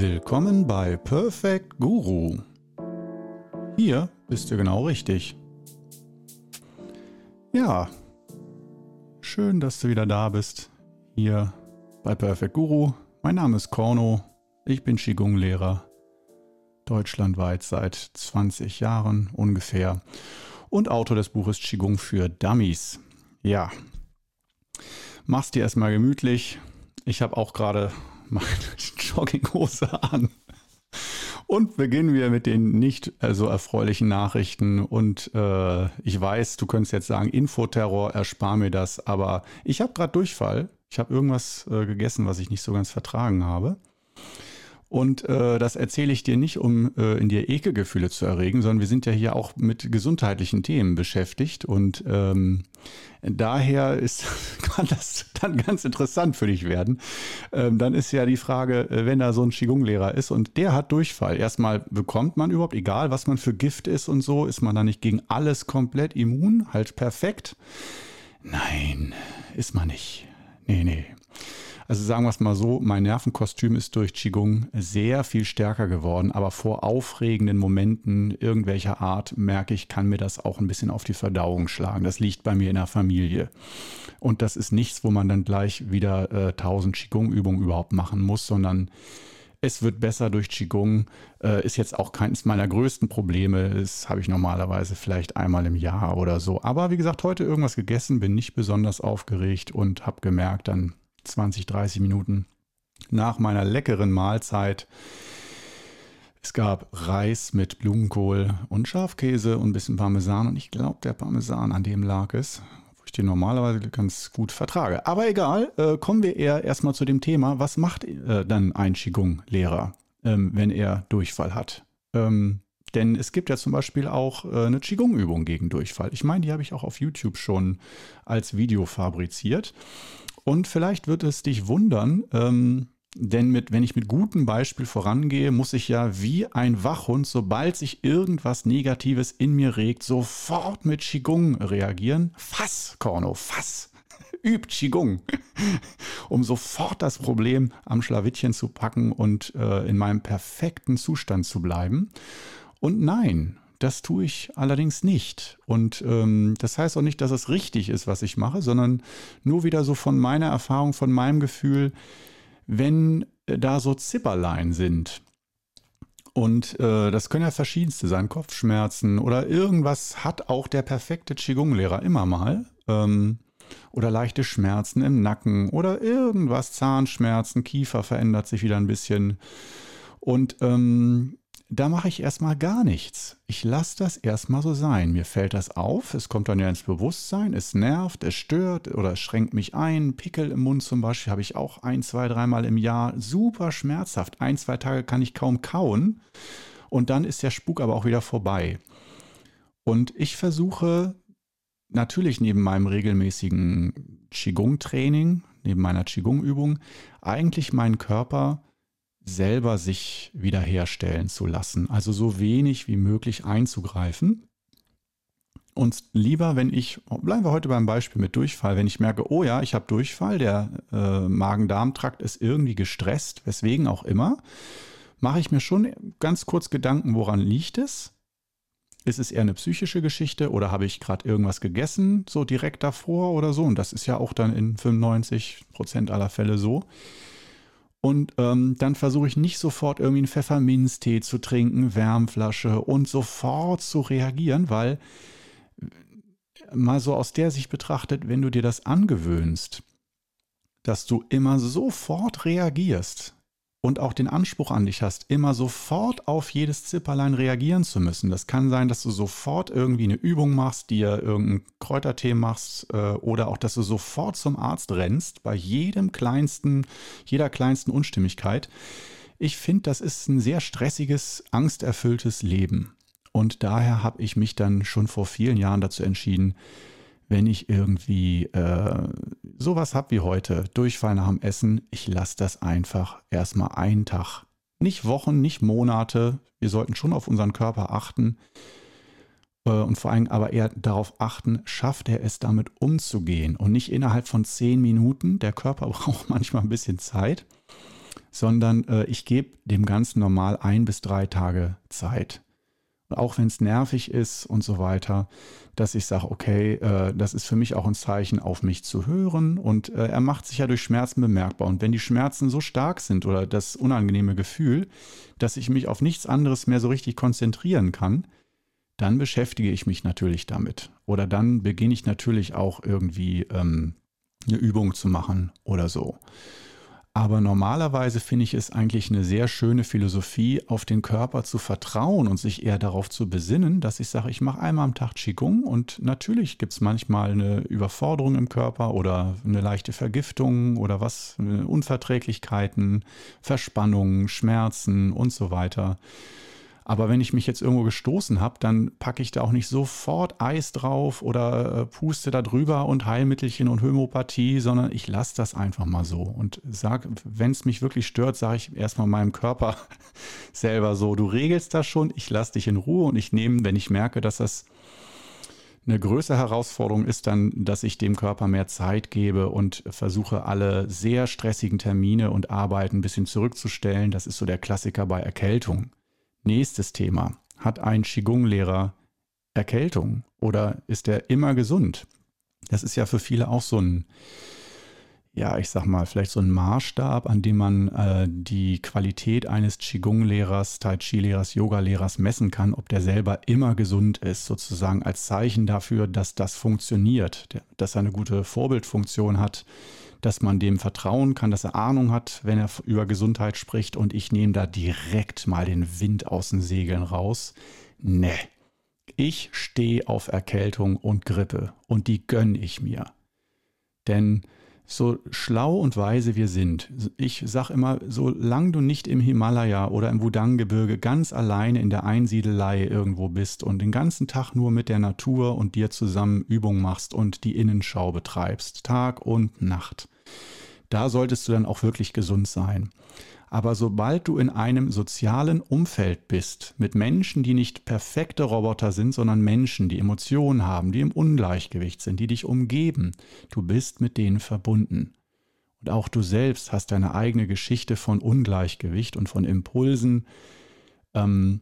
Willkommen bei Perfect Guru. Hier bist du genau richtig. Ja, schön, dass du wieder da bist. Hier bei Perfect Guru. Mein Name ist Korno. Ich bin Qigong-Lehrer. Deutschlandweit seit 20 Jahren ungefähr. Und Autor des Buches Qigong für Dummies. Ja, mach's dir erstmal gemütlich. Ich habe auch gerade meine Jogginghose an. Und beginnen wir mit den nicht äh, so erfreulichen Nachrichten. Und äh, ich weiß, du könntest jetzt sagen, Infoterror, erspar mir das. Aber ich habe gerade Durchfall. Ich habe irgendwas äh, gegessen, was ich nicht so ganz vertragen habe. Und äh, das erzähle ich dir nicht, um äh, in dir Ekelgefühle zu erregen, sondern wir sind ja hier auch mit gesundheitlichen Themen beschäftigt. Und ähm, daher ist, kann das dann ganz interessant für dich werden. Ähm, dann ist ja die Frage, äh, wenn da so ein Qigong-Lehrer ist und der hat Durchfall. Erstmal bekommt man überhaupt, egal was man für Gift ist und so, ist man da nicht gegen alles komplett immun, halt perfekt. Nein, ist man nicht. Nee, nee. Also sagen wir es mal so, mein Nervenkostüm ist durch Qigong sehr viel stärker geworden, aber vor aufregenden Momenten irgendwelcher Art merke ich, kann mir das auch ein bisschen auf die Verdauung schlagen. Das liegt bei mir in der Familie. Und das ist nichts, wo man dann gleich wieder äh, 1000 Qigong-Übungen überhaupt machen muss, sondern es wird besser durch Qigong, äh, ist jetzt auch keines meiner größten Probleme. Das habe ich normalerweise vielleicht einmal im Jahr oder so. Aber wie gesagt, heute irgendwas gegessen, bin nicht besonders aufgeregt und habe gemerkt, dann 20, 30 Minuten nach meiner leckeren Mahlzeit. Es gab Reis mit Blumenkohl und Schafkäse und ein bisschen Parmesan. Und ich glaube, der Parmesan, an dem lag es, wo ich den normalerweise ganz gut vertrage. Aber egal, äh, kommen wir eher erstmal zu dem Thema, was macht äh, dann ein Qigong-Lehrer, ähm, wenn er Durchfall hat? Ähm, denn es gibt ja zum Beispiel auch äh, eine Qigong-Übung gegen Durchfall. Ich meine, die habe ich auch auf YouTube schon als Video fabriziert. Und vielleicht wird es dich wundern, ähm, denn mit, wenn ich mit gutem Beispiel vorangehe, muss ich ja wie ein Wachhund, sobald sich irgendwas Negatives in mir regt, sofort mit Qigong reagieren. Fass, Korno, fass. Übt Qigong, um sofort das Problem am Schlawittchen zu packen und äh, in meinem perfekten Zustand zu bleiben. Und nein, das tue ich allerdings nicht. Und ähm, das heißt auch nicht, dass es richtig ist, was ich mache, sondern nur wieder so von meiner Erfahrung, von meinem Gefühl, wenn da so Zipperlein sind. Und äh, das können ja verschiedenste sein, Kopfschmerzen oder irgendwas hat auch der perfekte Qigong-Lehrer immer mal. Ähm, oder leichte Schmerzen im Nacken oder irgendwas, Zahnschmerzen, Kiefer verändert sich wieder ein bisschen. Und ähm, da mache ich erstmal gar nichts. Ich lasse das erstmal so sein. Mir fällt das auf, es kommt dann ja ins Bewusstsein, es nervt, es stört oder es schränkt mich ein. Pickel im Mund zum Beispiel habe ich auch ein, zwei, dreimal im Jahr. Super schmerzhaft. Ein, zwei Tage kann ich kaum kauen. Und dann ist der Spuk aber auch wieder vorbei. Und ich versuche natürlich neben meinem regelmäßigen Qigong-Training, neben meiner Qigong-Übung, eigentlich meinen Körper selber sich wiederherstellen zu lassen. Also so wenig wie möglich einzugreifen. Und lieber, wenn ich, bleiben wir heute beim Beispiel mit Durchfall, wenn ich merke, oh ja, ich habe Durchfall, der äh, Magen-Darm-Trakt ist irgendwie gestresst, weswegen auch immer, mache ich mir schon ganz kurz Gedanken, woran liegt es? Ist es eher eine psychische Geschichte oder habe ich gerade irgendwas gegessen, so direkt davor oder so? Und das ist ja auch dann in 95 Prozent aller Fälle so. Und ähm, dann versuche ich nicht sofort irgendwie einen Pfefferminztee zu trinken, Wärmflasche und sofort zu reagieren, weil äh, mal so aus der Sicht betrachtet, wenn du dir das angewöhnst, dass du immer sofort reagierst, und auch den Anspruch an dich hast, immer sofort auf jedes Zipperlein reagieren zu müssen. Das kann sein, dass du sofort irgendwie eine Übung machst, dir irgendeinen Kräutertee machst äh, oder auch, dass du sofort zum Arzt rennst bei jedem kleinsten, jeder kleinsten Unstimmigkeit. Ich finde, das ist ein sehr stressiges, angsterfülltes Leben. Und daher habe ich mich dann schon vor vielen Jahren dazu entschieden, wenn ich irgendwie äh, sowas habe wie heute, Durchfall nach dem Essen, ich lasse das einfach erstmal einen Tag. Nicht Wochen, nicht Monate. Wir sollten schon auf unseren Körper achten äh, und vor allem aber eher darauf achten, schafft er es damit umzugehen und nicht innerhalb von zehn Minuten. Der Körper braucht manchmal ein bisschen Zeit. sondern äh, ich gebe dem Ganzen normal ein bis drei Tage Zeit. Auch wenn es nervig ist und so weiter, dass ich sage, okay, äh, das ist für mich auch ein Zeichen, auf mich zu hören. Und äh, er macht sich ja durch Schmerzen bemerkbar. Und wenn die Schmerzen so stark sind oder das unangenehme Gefühl, dass ich mich auf nichts anderes mehr so richtig konzentrieren kann, dann beschäftige ich mich natürlich damit. Oder dann beginne ich natürlich auch irgendwie ähm, eine Übung zu machen oder so. Aber normalerweise finde ich es eigentlich eine sehr schöne Philosophie, auf den Körper zu vertrauen und sich eher darauf zu besinnen, dass ich sage, ich mache einmal am Tag Qigong und natürlich gibt es manchmal eine Überforderung im Körper oder eine leichte Vergiftung oder was, Unverträglichkeiten, Verspannungen, Schmerzen und so weiter. Aber wenn ich mich jetzt irgendwo gestoßen habe, dann packe ich da auch nicht sofort Eis drauf oder äh, puste da drüber und Heilmittelchen und Homöopathie, sondern ich lasse das einfach mal so und sage, wenn es mich wirklich stört, sage ich erstmal meinem Körper selber so, du regelst das schon, ich lasse dich in Ruhe und ich nehme, wenn ich merke, dass das eine größere Herausforderung ist dann, dass ich dem Körper mehr Zeit gebe und versuche, alle sehr stressigen Termine und Arbeiten ein bisschen zurückzustellen. Das ist so der Klassiker bei Erkältung. Nächstes Thema. Hat ein Qigong-Lehrer Erkältung oder ist er immer gesund? Das ist ja für viele auch so ein, ja, ich sag mal, vielleicht so ein Maßstab, an dem man äh, die Qualität eines Qigong-Lehrers, Tai Chi-Lehrers, Yoga-Lehrers messen kann, ob der selber immer gesund ist, sozusagen als Zeichen dafür, dass das funktioniert, dass er eine gute Vorbildfunktion hat, dass man dem vertrauen kann, dass er Ahnung hat, wenn er über Gesundheit spricht und ich nehme da direkt mal den Wind aus den Segeln raus. Ne, ich stehe auf Erkältung und Grippe und die gönne ich mir. Denn so schlau und weise wir sind, ich sage immer, solange du nicht im Himalaya oder im Wudang-Gebirge ganz alleine in der Einsiedelei irgendwo bist und den ganzen Tag nur mit der Natur und dir zusammen Übung machst und die Innenschau betreibst, Tag und Nacht, da solltest du dann auch wirklich gesund sein. Aber sobald du in einem sozialen Umfeld bist, mit Menschen, die nicht perfekte Roboter sind, sondern Menschen, die Emotionen haben, die im Ungleichgewicht sind, die dich umgeben, du bist mit denen verbunden. Und auch du selbst hast deine eigene Geschichte von Ungleichgewicht und von Impulsen, ähm,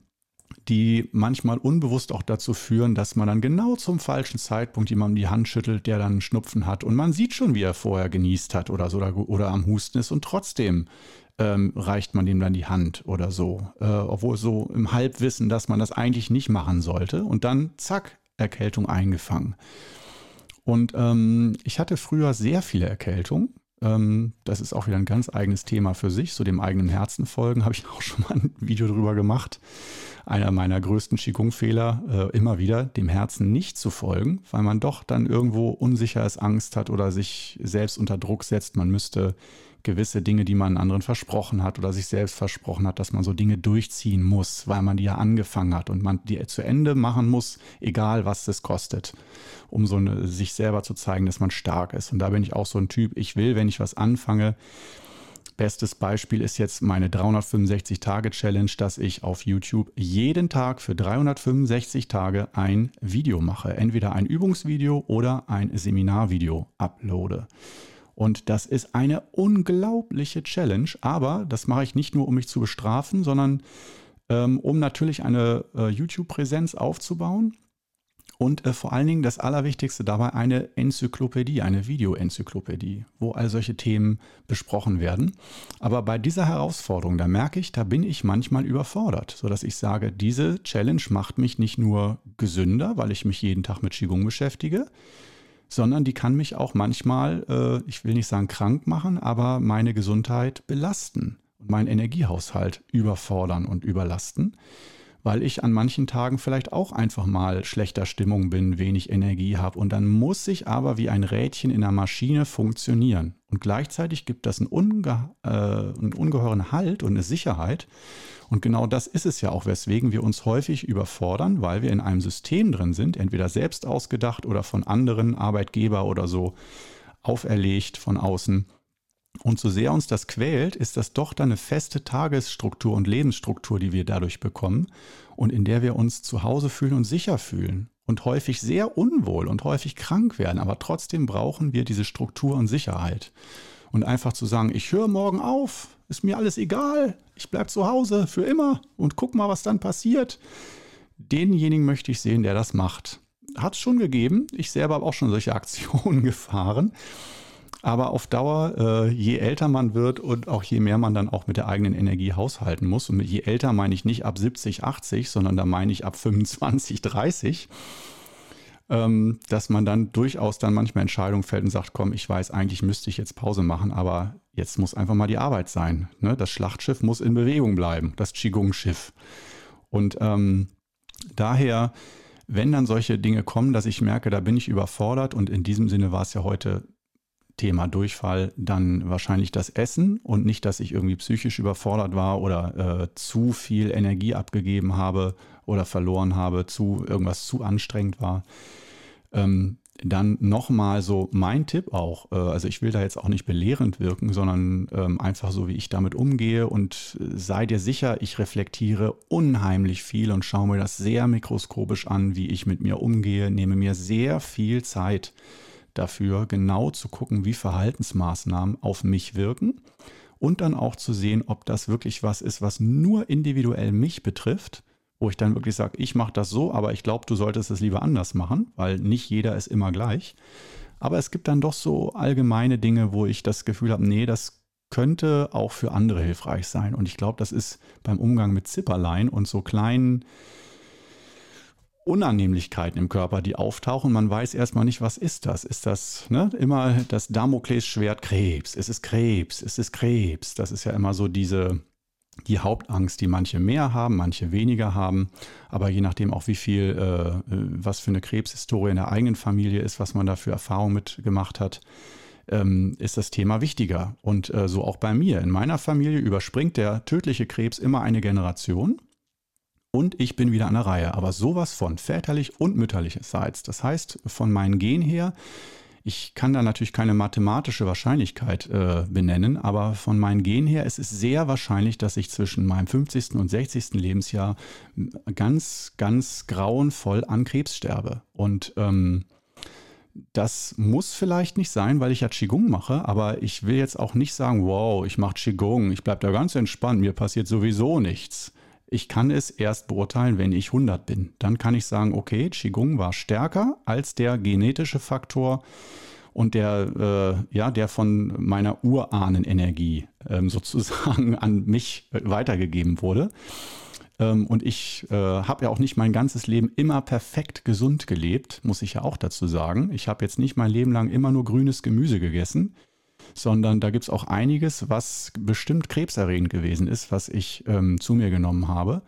die manchmal unbewusst auch dazu führen, dass man dann genau zum falschen Zeitpunkt jemandem die Hand schüttelt, der dann einen Schnupfen hat und man sieht schon, wie er vorher genießt hat oder so oder, oder am Husten ist und trotzdem ähm, reicht man ihm dann die Hand oder so. Äh, obwohl so im Halbwissen, dass man das eigentlich nicht machen sollte. Und dann, zack, Erkältung eingefangen. Und ähm, ich hatte früher sehr viele Erkältungen. Ähm, das ist auch wieder ein ganz eigenes Thema für sich. So dem eigenen Herzen folgen, habe ich auch schon mal ein Video drüber gemacht. Einer meiner größten Qigong-Fehler, äh, immer wieder dem Herzen nicht zu folgen, weil man doch dann irgendwo unsicher ist, Angst hat oder sich selbst unter Druck setzt. Man müsste gewisse Dinge, die man anderen versprochen hat oder sich selbst versprochen hat, dass man so Dinge durchziehen muss, weil man die ja angefangen hat und man die zu Ende machen muss, egal was es kostet, um so eine, sich selber zu zeigen, dass man stark ist. Und da bin ich auch so ein Typ, ich will, wenn ich was anfange, Bestes Beispiel ist jetzt meine 365-Tage-Challenge, dass ich auf YouTube jeden Tag für 365 Tage ein Video mache. Entweder ein Übungsvideo oder ein Seminarvideo uploade. Und das ist eine unglaubliche Challenge, aber das mache ich nicht nur, um mich zu bestrafen, sondern ähm, um natürlich eine äh, YouTube-Präsenz aufzubauen. Und äh, vor allen Dingen das Allerwichtigste dabei eine Enzyklopädie, eine Video-Enzyklopädie, wo all solche Themen besprochen werden. Aber bei dieser Herausforderung, da merke ich, da bin ich manchmal überfordert, sodass ich sage, diese Challenge macht mich nicht nur gesünder, weil ich mich jeden Tag mit Qigong beschäftige, sondern die kann mich auch manchmal, äh, ich will nicht sagen krank machen, aber meine Gesundheit belasten und meinen Energiehaushalt überfordern und überlasten, weil ich an manchen Tagen vielleicht auch einfach mal schlechter Stimmung bin, wenig Energie habe und dann muss ich aber wie ein Rädchen in der Maschine funktionieren. Und gleichzeitig gibt das einen, unge äh, einen ungeheuren Halt und eine Sicherheit, und genau das ist es ja auch, weswegen wir uns häufig überfordern, weil wir in einem System drin sind, entweder selbst ausgedacht oder von anderen Arbeitgeber oder so auferlegt von außen. Und so sehr uns das quält, ist das doch dann eine feste Tagesstruktur und Lebensstruktur, die wir dadurch bekommen und in der wir uns zu Hause fühlen und sicher fühlen und häufig sehr unwohl und häufig krank werden. Aber trotzdem brauchen wir diese Struktur und Sicherheit. Und einfach zu sagen, ich höre morgen auf, ist mir alles egal, ich bleibe zu Hause für immer und guck mal, was dann passiert. Denjenigen möchte ich sehen, der das macht. Hat es schon gegeben. Ich selber habe auch schon solche Aktionen gefahren. Aber auf Dauer, äh, je älter man wird und auch je mehr man dann auch mit der eigenen Energie haushalten muss, und mit je älter meine ich nicht ab 70, 80, sondern da meine ich ab 25, 30, ähm, dass man dann durchaus dann manchmal Entscheidungen fällt und sagt, komm, ich weiß, eigentlich müsste ich jetzt Pause machen, aber jetzt muss einfach mal die Arbeit sein. Ne? Das Schlachtschiff muss in Bewegung bleiben, das Qigong-Schiff. Und ähm, daher, wenn dann solche Dinge kommen, dass ich merke, da bin ich überfordert und in diesem Sinne war es ja heute Thema Durchfall dann wahrscheinlich das Essen und nicht, dass ich irgendwie psychisch überfordert war oder äh, zu viel Energie abgegeben habe oder verloren habe, zu irgendwas zu anstrengend war. Ähm, dann nochmal so mein Tipp auch, äh, also ich will da jetzt auch nicht belehrend wirken, sondern ähm, einfach so, wie ich damit umgehe und äh, sei dir sicher, ich reflektiere unheimlich viel und schaue mir das sehr mikroskopisch an, wie ich mit mir umgehe, nehme mir sehr viel Zeit dafür, genau zu gucken, wie Verhaltensmaßnahmen auf mich wirken und dann auch zu sehen, ob das wirklich was ist, was nur individuell mich betrifft wo ich dann wirklich sage, ich mache das so, aber ich glaube, du solltest es lieber anders machen, weil nicht jeder ist immer gleich. Aber es gibt dann doch so allgemeine Dinge, wo ich das Gefühl habe, nee, das könnte auch für andere hilfreich sein. Und ich glaube, das ist beim Umgang mit Zipperlein und so kleinen Unannehmlichkeiten im Körper, die auftauchen. Man weiß erstmal nicht, was ist das? Ist das ne, immer das Damoklesschwert Krebs? Ist es Krebs? Ist es Krebs? Das ist ja immer so diese die Hauptangst, die manche mehr haben, manche weniger haben. Aber je nachdem auch, wie viel, äh, was für eine Krebshistorie in der eigenen Familie ist, was man da für Erfahrungen mitgemacht hat, ähm, ist das Thema wichtiger. Und äh, so auch bei mir. In meiner Familie überspringt der tödliche Krebs immer eine Generation. Und ich bin wieder an der Reihe. Aber sowas von väterlich und mütterlicherseits. Das heißt, von meinen Gen her ich kann da natürlich keine mathematische Wahrscheinlichkeit äh, benennen, aber von meinen Gen her ist es sehr wahrscheinlich, dass ich zwischen meinem 50. und 60. Lebensjahr ganz, ganz grauenvoll an Krebs sterbe. Und ähm, das muss vielleicht nicht sein, weil ich ja Qigong mache, aber ich will jetzt auch nicht sagen, wow, ich mache Qigong, ich bleibe da ganz entspannt, mir passiert sowieso nichts. Ich kann es erst beurteilen, wenn ich 100 bin. Dann kann ich sagen, okay, Qigong war stärker als der genetische Faktor und der, äh, ja, der von meiner Urahnenenergie ähm, sozusagen an mich weitergegeben wurde. Ähm, und ich äh, habe ja auch nicht mein ganzes Leben immer perfekt gesund gelebt, muss ich ja auch dazu sagen. Ich habe jetzt nicht mein Leben lang immer nur grünes Gemüse gegessen sondern da gibt es auch einiges, was bestimmt krebserregend gewesen ist, was ich ähm, zu mir genommen habe.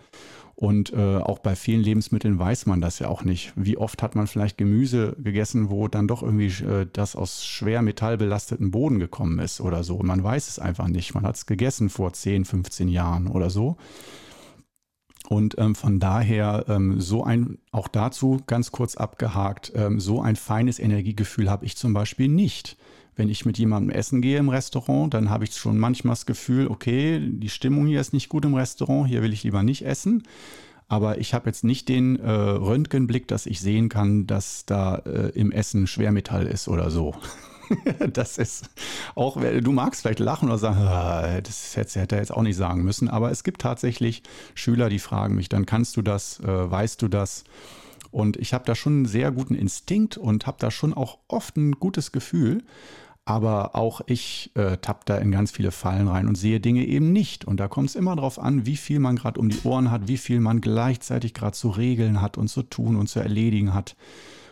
Und äh, auch bei vielen Lebensmitteln weiß man das ja auch nicht. Wie oft hat man vielleicht Gemüse gegessen, wo dann doch irgendwie äh, das aus schwer metallbelasteten Boden gekommen ist oder so. Man weiß es einfach nicht. Man hat es gegessen vor 10, 15 Jahren oder so. Und ähm, von daher ähm, so ein, auch dazu ganz kurz abgehakt, ähm, so ein feines Energiegefühl habe ich zum Beispiel nicht. Wenn ich mit jemandem essen gehe im Restaurant, dann habe ich schon manchmal das Gefühl, okay, die Stimmung hier ist nicht gut im Restaurant, hier will ich lieber nicht essen. Aber ich habe jetzt nicht den äh, Röntgenblick, dass ich sehen kann, dass da äh, im Essen Schwermetall ist oder so. das ist auch, du magst vielleicht lachen oder sagen, ah, das hätte, hätte er jetzt auch nicht sagen müssen. Aber es gibt tatsächlich Schüler, die fragen mich, dann kannst du das, äh, weißt du das? Und ich habe da schon einen sehr guten Instinkt und habe da schon auch oft ein gutes Gefühl. Aber auch ich äh, tapp da in ganz viele Fallen rein und sehe Dinge eben nicht. Und da kommt es immer darauf an, wie viel man gerade um die Ohren hat, wie viel man gleichzeitig gerade zu regeln hat und zu tun und zu erledigen hat.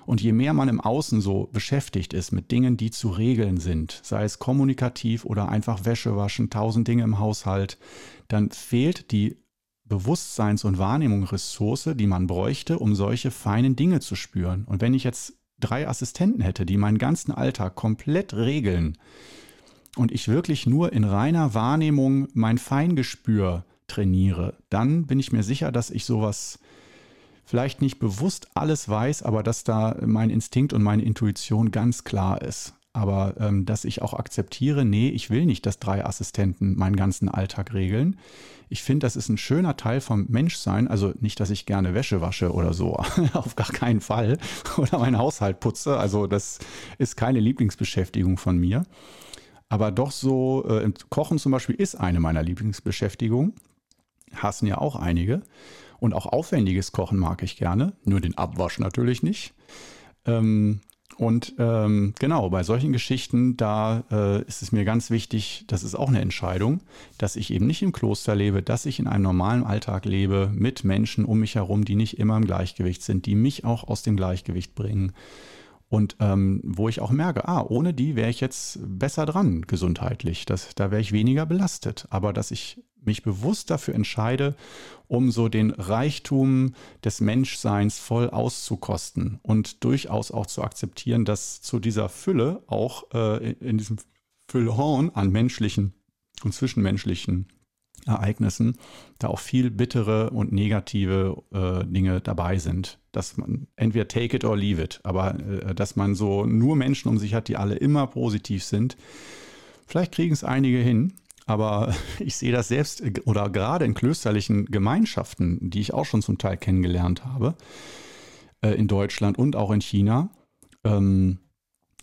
Und je mehr man im Außen so beschäftigt ist mit Dingen, die zu regeln sind, sei es kommunikativ oder einfach Wäsche waschen, tausend Dinge im Haushalt, dann fehlt die Bewusstseins- und Wahrnehmungsressource, die man bräuchte, um solche feinen Dinge zu spüren. Und wenn ich jetzt drei Assistenten hätte, die meinen ganzen Alltag komplett regeln und ich wirklich nur in reiner Wahrnehmung mein Feingespür trainiere, dann bin ich mir sicher, dass ich sowas vielleicht nicht bewusst alles weiß, aber dass da mein Instinkt und meine Intuition ganz klar ist aber ähm, dass ich auch akzeptiere, nee, ich will nicht, dass drei Assistenten meinen ganzen Alltag regeln. Ich finde, das ist ein schöner Teil vom Menschsein. Also nicht, dass ich gerne Wäsche wasche oder so, auf gar keinen Fall. Oder meinen Haushalt putze. Also das ist keine Lieblingsbeschäftigung von mir. aber doch so, äh, Kochen zum Beispiel ist eine meiner Lieblingsbeschäftigungen. Hassen ja auch einige. Und auch aufwendiges Kochen mag ich gerne, nur den Abwasch natürlich nicht. Ähm, und ähm, genau, bei solchen Geschichten, da äh, ist es mir ganz wichtig, das ist auch eine Entscheidung, dass ich eben nicht im Kloster lebe, dass ich in einem normalen Alltag lebe mit Menschen um mich herum, die nicht immer im Gleichgewicht sind, die mich auch aus dem Gleichgewicht bringen. Und ähm, wo ich auch merke, ah, ohne die wäre ich jetzt besser dran gesundheitlich. Das, da wäre ich weniger belastet. Aber dass ich mich bewusst dafür entscheide, um so den Reichtum des Menschseins voll auszukosten und durchaus auch zu akzeptieren, dass zu dieser Fülle auch äh, in diesem Füllhorn an menschlichen und zwischenmenschlichen Ereignissen da auch viel bittere und negative äh, Dinge dabei sind. Dass man entweder take it or leave it, aber äh, dass man so nur Menschen um sich hat, die alle immer positiv sind. Vielleicht kriegen es einige hin, aber ich sehe das selbst äh, oder gerade in klösterlichen Gemeinschaften, die ich auch schon zum Teil kennengelernt habe, äh, in Deutschland und auch in China. Ähm,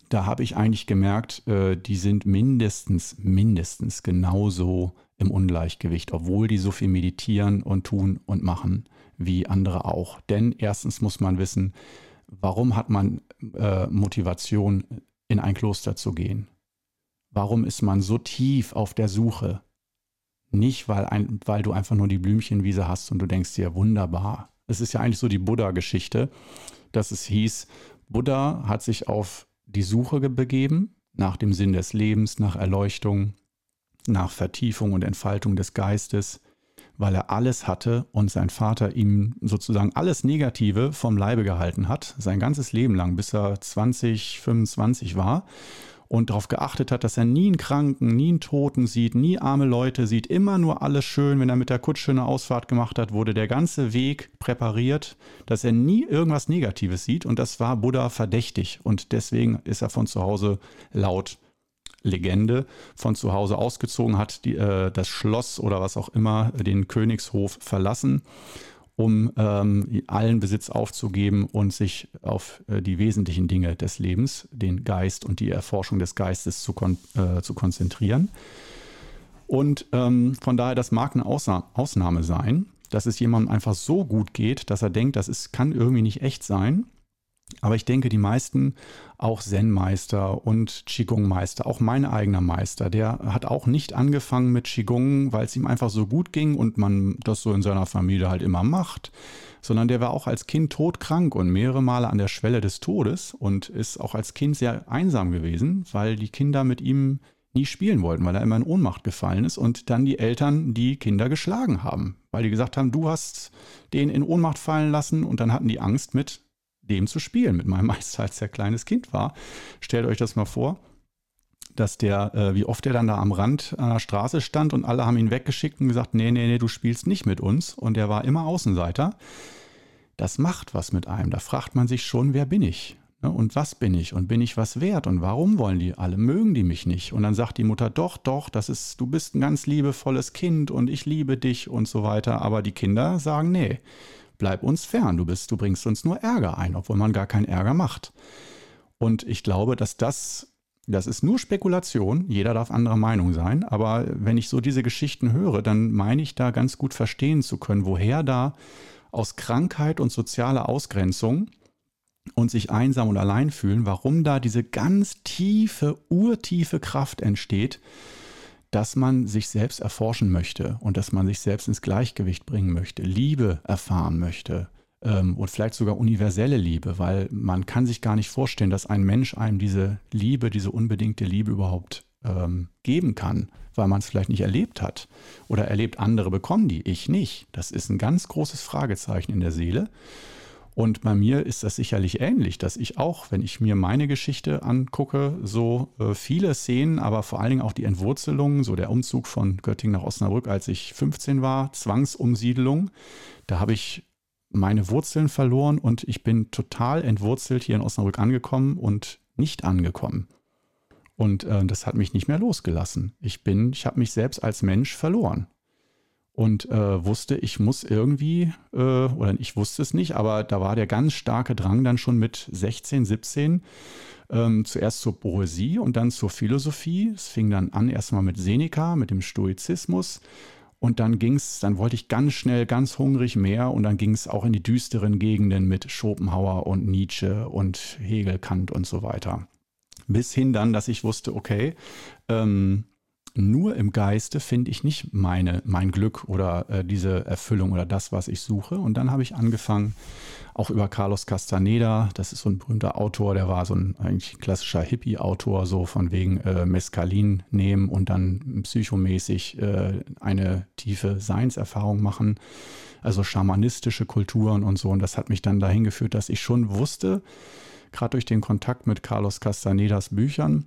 da habe ich eigentlich gemerkt, äh, die sind mindestens, mindestens genauso im Ungleichgewicht, obwohl die so viel meditieren und tun und machen wie andere auch. Denn erstens muss man wissen, warum hat man Motivation, in ein Kloster zu gehen? Warum ist man so tief auf der Suche? Nicht, weil, ein, weil du einfach nur die Blümchenwiese hast und du denkst dir, wunderbar. Es ist ja eigentlich so die Buddha-Geschichte, dass es hieß, Buddha hat sich auf die Suche begeben nach dem Sinn des Lebens, nach Erleuchtung, nach Vertiefung und Entfaltung des Geistes, weil er alles hatte und sein Vater ihm sozusagen alles Negative vom Leibe gehalten hat, sein ganzes Leben lang, bis er 20, 25 war und darauf geachtet hat, dass er nie einen Kranken, nie einen Toten sieht, nie arme Leute sieht, immer nur alles schön. Wenn er mit der Kutsche eine Ausfahrt gemacht hat, wurde der ganze Weg präpariert, dass er nie irgendwas Negatives sieht und das war Buddha verdächtig und deswegen ist er von zu Hause laut Legende von zu Hause ausgezogen, hat die, äh, das Schloss oder was auch immer, den Königshof verlassen um ähm, allen Besitz aufzugeben und sich auf äh, die wesentlichen Dinge des Lebens, den Geist und die Erforschung des Geistes zu, kon äh, zu konzentrieren. Und ähm, von daher, das mag eine Ausna Ausnahme sein, dass es jemandem einfach so gut geht, dass er denkt, das ist, kann irgendwie nicht echt sein. Aber ich denke, die meisten, auch Zen-Meister und Qigong-Meister, auch mein eigener Meister, der hat auch nicht angefangen mit Qigong, weil es ihm einfach so gut ging und man das so in seiner Familie halt immer macht, sondern der war auch als Kind todkrank und mehrere Male an der Schwelle des Todes und ist auch als Kind sehr einsam gewesen, weil die Kinder mit ihm nie spielen wollten, weil er immer in Ohnmacht gefallen ist und dann die Eltern die Kinder geschlagen haben, weil die gesagt haben, du hast den in Ohnmacht fallen lassen und dann hatten die Angst mit, dem zu spielen, mit meinem Meister, als er kleines Kind war. Stellt euch das mal vor, dass der, äh, wie oft er dann da am Rand einer Straße stand und alle haben ihn weggeschickt und gesagt, nee, nee, nee, du spielst nicht mit uns. Und er war immer Außenseiter. Das macht was mit einem. Da fragt man sich schon, wer bin ich? Ne? Und was bin ich? Und bin ich was wert? Und warum wollen die alle? Mögen die mich nicht? Und dann sagt die Mutter, doch, doch, das ist, du bist ein ganz liebevolles Kind und ich liebe dich und so weiter. Aber die Kinder sagen, nee, bleib uns fern, du bist, du bringst uns nur Ärger ein, obwohl man gar keinen Ärger macht. Und ich glaube, dass das, das ist nur Spekulation, jeder darf anderer Meinung sein, aber wenn ich so diese Geschichten höre, dann meine ich da ganz gut verstehen zu können, woher da aus Krankheit und sozialer Ausgrenzung und sich einsam und allein fühlen, warum da diese ganz tiefe, urtiefe Kraft entsteht, dass man sich selbst erforschen möchte und dass man sich selbst ins Gleichgewicht bringen möchte, Liebe erfahren möchte ähm, und vielleicht sogar universelle Liebe, weil man kann sich gar nicht vorstellen, dass ein Mensch einem diese Liebe, diese unbedingte Liebe überhaupt ähm, geben kann, weil man es vielleicht nicht erlebt hat oder erlebt andere bekommen die, ich nicht. Das ist ein ganz großes Fragezeichen in der Seele. Und bei mir ist das sicherlich ähnlich, dass ich auch, wenn ich mir meine Geschichte angucke, so äh, viele Szenen, aber vor allen Dingen auch die Entwurzelung, so der Umzug von Göttingen nach Osnabrück, als ich 15 war, Zwangsumsiedelung, da habe ich meine Wurzeln verloren und ich bin total entwurzelt hier in Osnabrück angekommen und nicht angekommen. Und äh, das hat mich nicht mehr losgelassen. Ich bin, ich habe mich selbst als Mensch verloren und äh, wusste, ich muss irgendwie, äh, oder ich wusste es nicht, aber da war der ganz starke Drang dann schon mit 16, 17, Ähm, zuerst zur Poesie und dann zur Philosophie. Es fing dann an erstmal mit Seneca, mit dem Stoizismus. Und dann ging es, dann wollte ich ganz schnell, ganz hungrig mehr und dann ging es auch in die düsteren Gegenden mit Schopenhauer und Nietzsche und Hegel, Kant und so weiter. Bis hin dann, dass ich wusste, okay, ähm, nur im Geiste finde ich nicht meine, mein Glück oder äh, diese Erfüllung oder das, was ich suche. Und dann habe ich angefangen, auch über Carlos Castaneda, das ist so ein berühmter Autor, der war so ein eigentlich klassischer Hippie-Autor, so von wegen äh, Mescalin nehmen und dann psychomäßig äh, eine tiefe Seinserfahrung machen, also schamanistische Kulturen und so. Und das hat mich dann dahin geführt, dass ich schon wusste, gerade durch den Kontakt mit Carlos Castanedas Büchern,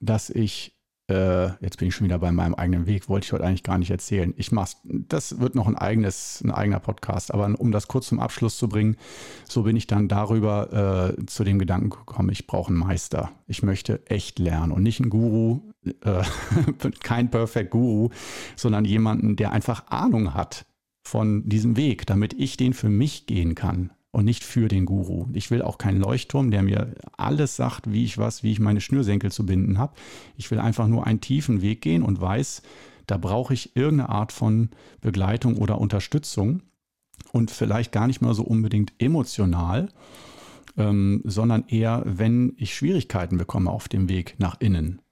dass ich äh, jetzt bin ich schon wieder bei meinem eigenen Weg, wollte ich heute eigentlich gar nicht erzählen. Ich mach's, das wird noch ein eigenes, ein eigener Podcast, aber um das kurz zum Abschluss zu bringen, so bin ich dann darüber äh, zu dem Gedanken gekommen, ich brauche einen Meister. Ich möchte echt lernen und nicht einen Guru, äh, kein Perfect Guru, sondern jemanden, der einfach Ahnung hat von diesem Weg, damit ich den für mich gehen kann und nicht für den Guru. Ich will auch keinen Leuchtturm, der mir alles sagt, wie ich was, wie ich meine Schnürsenkel zu binden habe. Ich will einfach nur einen tiefen Weg gehen und weiß, da brauche ich irgendeine Art von Begleitung oder Unterstützung und vielleicht gar nicht mal so unbedingt emotional, ähm, sondern eher, wenn ich Schwierigkeiten bekomme auf dem Weg nach innen,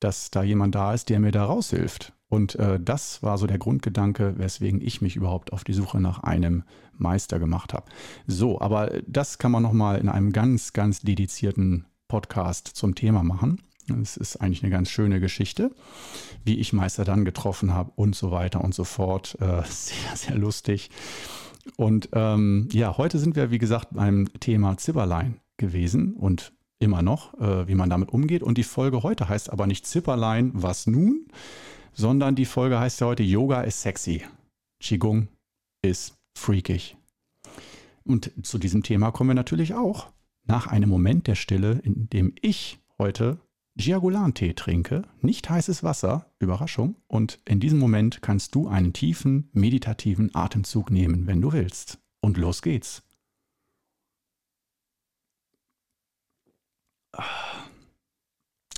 dass da jemand da ist, der mir da raushilft. Und äh, das war so der Grundgedanke, weswegen ich mich überhaupt auf die Suche nach einem Meister gemacht habe. So, aber das kann man nochmal in einem ganz, ganz dedizierten Podcast zum Thema machen. Es ist eigentlich eine ganz schöne Geschichte, wie ich Meister dann getroffen habe und so weiter und so fort. Äh, sehr, sehr lustig. Und ähm, ja, heute sind wir, wie gesagt, beim Thema Zipperlein gewesen und immer noch, äh, wie man damit umgeht. Und die Folge heute heißt aber nicht Zipperlein, was nun, sondern die Folge heißt ja heute Yoga ist sexy. Qigong ist freakig. Und zu diesem Thema kommen wir natürlich auch nach einem Moment der Stille, in dem ich heute Giagulan-Tee trinke, nicht heißes Wasser, Überraschung, und in diesem Moment kannst du einen tiefen, meditativen Atemzug nehmen, wenn du willst. Und los geht's.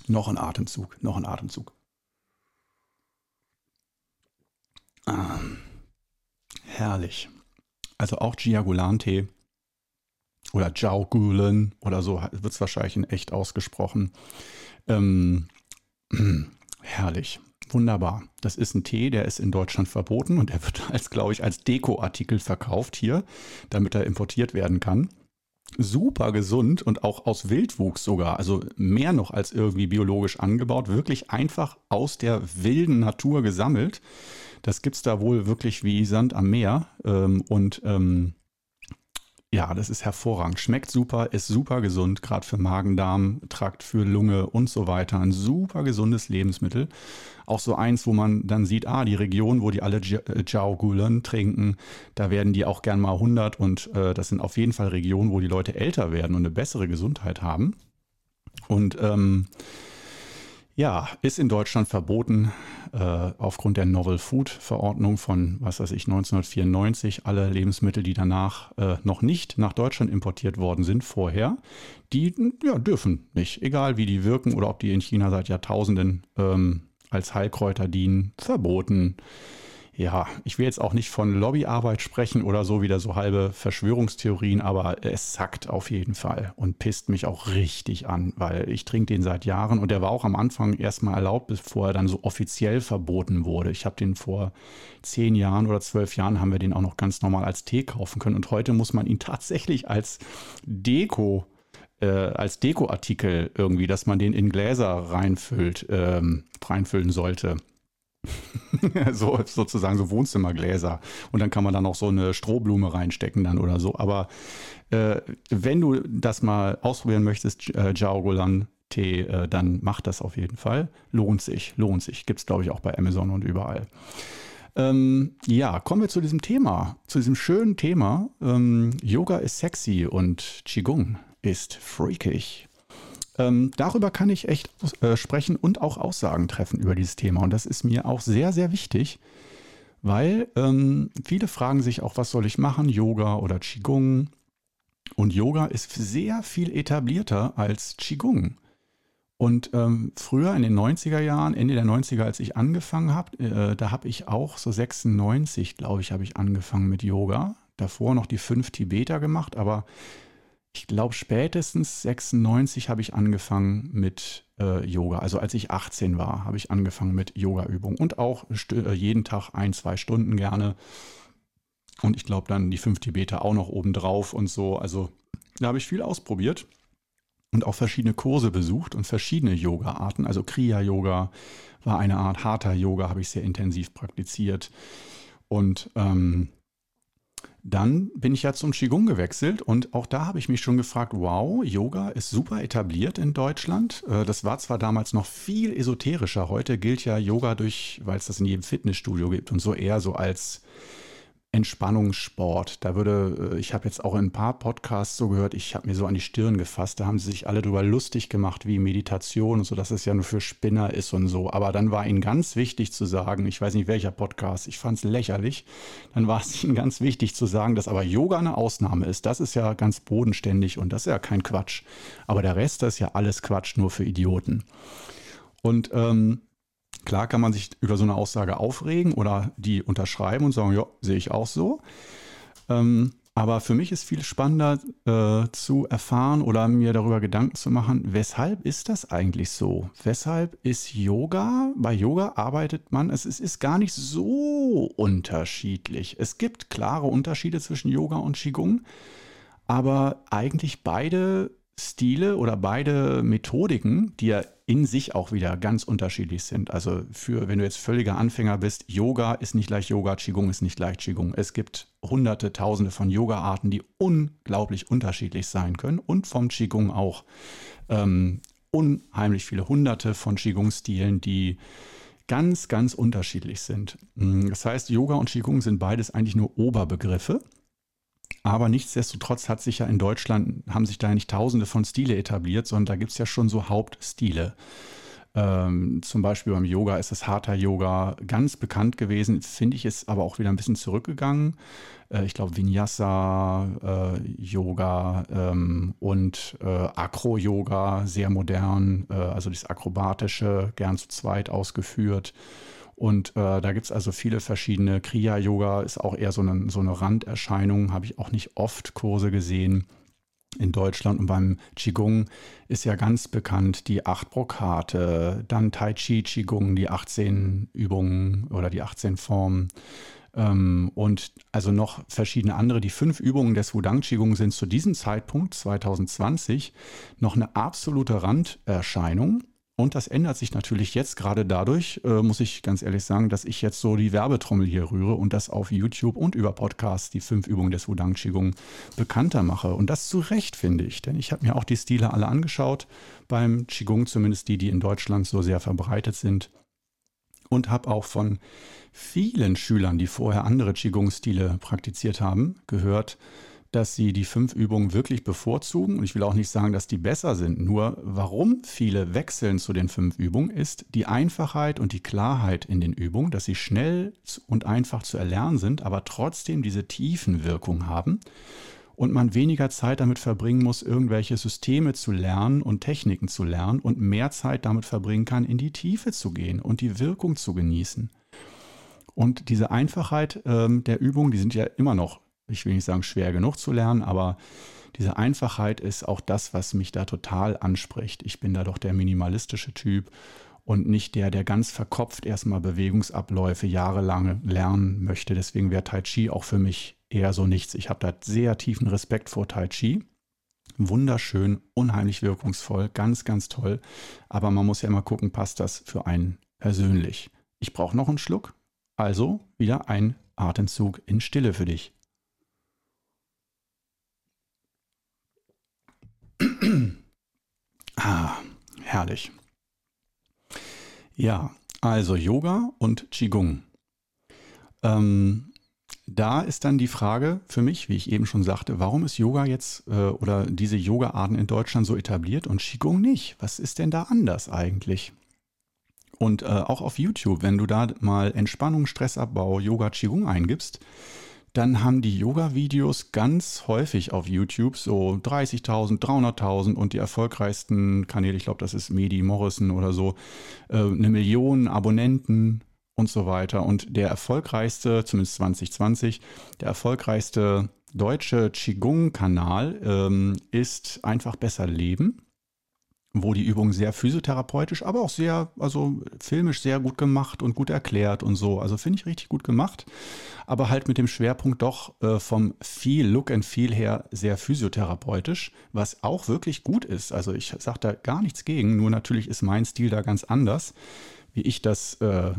Noch ein Atemzug, noch ein Atemzug. Ah, herrlich. Also auch Giagulan-Tee oder Jiaogulan oder so wird es wahrscheinlich in echt ausgesprochen. Ähm, herrlich. Wunderbar. Das ist ein Tee, der ist in Deutschland verboten und der wird als, glaube ich, als Dekoartikel verkauft hier, damit er importiert werden kann. Super gesund und auch aus Wildwuchs sogar, also mehr noch als irgendwie biologisch angebaut, wirklich einfach aus der wilden Natur gesammelt. Das gibt es da wohl wirklich wie Sand am Meer. Ähm, und ähm, ja, das ist hervorragend. Schmeckt super, ist super gesund, gerade für Magen-Darm, Trakt, für Lunge und so weiter. Ein super gesundes Lebensmittel. Auch so eins, wo man dann sieht, ah, die Region, wo die alle äh, Jiao Gulen trinken, da werden die auch gern mal 100 und äh, das sind auf jeden Fall Regionen, wo die Leute älter werden und eine bessere Gesundheit haben. Und ähm, ja, ist in Deutschland verboten äh, aufgrund der Novel Food Verordnung von, was weiß ich, 1994. Alle Lebensmittel, die danach äh, noch nicht nach Deutschland importiert worden sind vorher, die ja, dürfen nicht. Egal wie die wirken oder ob die in China seit Jahrtausenden ähm, als Heilkräuter dienen, verboten ja, ich will jetzt auch nicht von Lobbyarbeit sprechen oder so wieder so halbe Verschwörungstheorien, aber es sackt auf jeden Fall und pisst mich auch richtig an, weil ich trinke den seit Jahren und der war auch am Anfang erstmal erlaubt, bevor er dann so offiziell verboten wurde. Ich habe den vor zehn Jahren oder zwölf Jahren haben wir den auch noch ganz normal als Tee kaufen können und heute muss man ihn tatsächlich als Deko äh, als Dekoartikel irgendwie, dass man den in Gläser reinfüllt, ähm, reinfüllen sollte. so sozusagen so Wohnzimmergläser. Und dann kann man da noch so eine Strohblume reinstecken dann oder so. Aber äh, wenn du das mal ausprobieren möchtest, äh, Jiaogulan Tee, äh, dann mach das auf jeden Fall. Lohnt sich, lohnt sich. Gibt es, glaube ich, auch bei Amazon und überall. Ähm, ja, kommen wir zu diesem Thema, zu diesem schönen Thema. Ähm, Yoga ist sexy und Qigong ist freakig. Ähm, darüber kann ich echt äh, sprechen und auch Aussagen treffen über dieses Thema. Und das ist mir auch sehr, sehr wichtig, weil ähm, viele fragen sich auch, was soll ich machen, Yoga oder Qigong? Und Yoga ist sehr viel etablierter als Qigong. Und ähm, früher in den 90er Jahren, Ende der 90er, als ich angefangen habe, äh, da habe ich auch so 96, glaube ich, habe ich angefangen mit Yoga. Davor noch die fünf Tibeter gemacht, aber ich glaube spätestens 96 habe ich angefangen mit äh, Yoga. Also als ich 18 war, habe ich angefangen mit Yoga-Übungen und auch äh, jeden Tag ein, zwei Stunden gerne. Und ich glaube dann die fünf Tibeter auch noch obendrauf und so. Also da habe ich viel ausprobiert und auch verschiedene Kurse besucht und verschiedene Yoga-Arten. Also Kriya-Yoga war eine Art harter Yoga, habe ich sehr intensiv praktiziert. Und ähm, dann bin ich ja zum Qigong gewechselt und auch da habe ich mich schon gefragt, wow, Yoga ist super etabliert in Deutschland. Äh, das war zwar damals noch viel esoterischer, heute gilt ja Yoga durch, weil es das in jedem Fitnessstudio gibt und so eher so als Entspannungssport. Da würde, äh, ich habe jetzt auch in ein paar Podcasts so gehört, ich habe mir so an die Stirn gefasst, da haben sie sich alle drüber lustig gemacht, wie Meditation und so, dass es ja nur für Spinner ist und so. Aber dann war ihnen ganz wichtig zu sagen, ich weiß nicht welcher Podcast, ich fand es lächerlich, dann war es ihnen ganz wichtig zu sagen, dass aber Yoga eine Ausnahme ist. Das ist ja ganz bodenständig und das ist ja kein Quatsch. Aber der Rest das ist ja alles Quatsch, nur für Idioten. Und ähm, Klar kann man sich über so eine Aussage aufregen oder die unterschreiben und sagen, ja, sehe ich auch so. Ähm, aber für mich ist viel spannender äh, zu erfahren oder mir darüber Gedanken zu machen, weshalb ist das eigentlich so? Weshalb ist Yoga, bei Yoga arbeitet man, es ist, ist gar nicht so unterschiedlich. Es gibt klare Unterschiede zwischen Yoga und Qigong, aber eigentlich beide Stile oder beide Methodiken, die ja in sich auch wieder ganz unterschiedlich sind. Also für, wenn du jetzt völliger Anfänger bist, Yoga ist nicht gleich Yoga, Qigong ist nicht gleich Qigong. Es gibt hunderte, tausende von Yoga-Arten, die unglaublich unterschiedlich sein können und vom Qigong auch ähm, unheimlich viele hunderte von Qigong-Stilen, die ganz, ganz unterschiedlich sind. Das heißt, Yoga und Qigong sind beides eigentlich nur Oberbegriffe. Aber nichtsdestotrotz hat sich ja in Deutschland, haben sich da nicht tausende von Stile etabliert, sondern da gibt es ja schon so Hauptstile. Ähm, zum Beispiel beim Yoga ist das Hatha Yoga ganz bekannt gewesen, finde ich, ist aber auch wieder ein bisschen zurückgegangen. Äh, ich glaube, Vinyasa äh, Yoga ähm, und äh, Acro Yoga, sehr modern, äh, also das Akrobatische, gern zu zweit ausgeführt. Und äh, da gibt es also viele verschiedene. Kriya-Yoga ist auch eher so eine, so eine Randerscheinung, habe ich auch nicht oft Kurse gesehen in Deutschland. Und beim Qigong ist ja ganz bekannt die acht Brokate, dann Tai Chi Qigong, die 18 Übungen oder die 18 Formen. Ähm, und also noch verschiedene andere. Die fünf Übungen des Wudang Qigong sind zu diesem Zeitpunkt 2020 noch eine absolute Randerscheinung. Und das ändert sich natürlich jetzt gerade dadurch, äh, muss ich ganz ehrlich sagen, dass ich jetzt so die Werbetrommel hier rühre und das auf YouTube und über Podcasts die fünf Übungen des Wudang Qigong bekannter mache. Und das zu Recht, finde ich. Denn ich habe mir auch die Stile alle angeschaut, beim Qigong zumindest die, die in Deutschland so sehr verbreitet sind. Und habe auch von vielen Schülern, die vorher andere Qigong-Stile praktiziert haben, gehört, dass sie die fünf Übungen wirklich bevorzugen. Und ich will auch nicht sagen, dass die besser sind. Nur warum viele wechseln zu den fünf Übungen, ist die Einfachheit und die Klarheit in den Übungen, dass sie schnell und einfach zu erlernen sind, aber trotzdem diese Tiefenwirkung haben. Und man weniger Zeit damit verbringen muss, irgendwelche Systeme zu lernen und Techniken zu lernen und mehr Zeit damit verbringen kann, in die Tiefe zu gehen und die Wirkung zu genießen. Und diese Einfachheit ähm, der Übung, die sind ja immer noch ich will nicht sagen schwer genug zu lernen, aber diese Einfachheit ist auch das, was mich da total anspricht. Ich bin da doch der minimalistische Typ und nicht der, der ganz verkopft erstmal Bewegungsabläufe jahrelang lernen möchte. Deswegen wäre Tai Chi auch für mich eher so nichts. Ich habe da sehr tiefen Respekt vor Tai Chi. Wunderschön, unheimlich wirkungsvoll, ganz, ganz toll. Aber man muss ja immer gucken, passt das für einen persönlich. Ich brauche noch einen Schluck. Also wieder ein Atemzug in Stille für dich. ah, herrlich. Ja, also Yoga und Qigong. Ähm, da ist dann die Frage für mich, wie ich eben schon sagte, warum ist Yoga jetzt äh, oder diese Yoga-Arten in Deutschland so etabliert und Qigong nicht? Was ist denn da anders eigentlich? Und äh, auch auf YouTube, wenn du da mal Entspannung, Stressabbau, Yoga, Qigong eingibst, dann haben die Yoga-Videos ganz häufig auf YouTube so 30.000, 300.000 und die erfolgreichsten Kanäle, ich glaube, das ist Medi Morrison oder so, äh, eine Million Abonnenten und so weiter. Und der erfolgreichste, zumindest 2020, der erfolgreichste deutsche Qigong-Kanal ähm, ist einfach besser leben wo die Übungen sehr physiotherapeutisch, aber auch sehr, also filmisch sehr gut gemacht und gut erklärt und so. Also finde ich richtig gut gemacht, aber halt mit dem Schwerpunkt doch äh, vom Feel, Look and Feel her sehr physiotherapeutisch, was auch wirklich gut ist. Also ich sage da gar nichts gegen, nur natürlich ist mein Stil da ganz anders, wie ich das äh,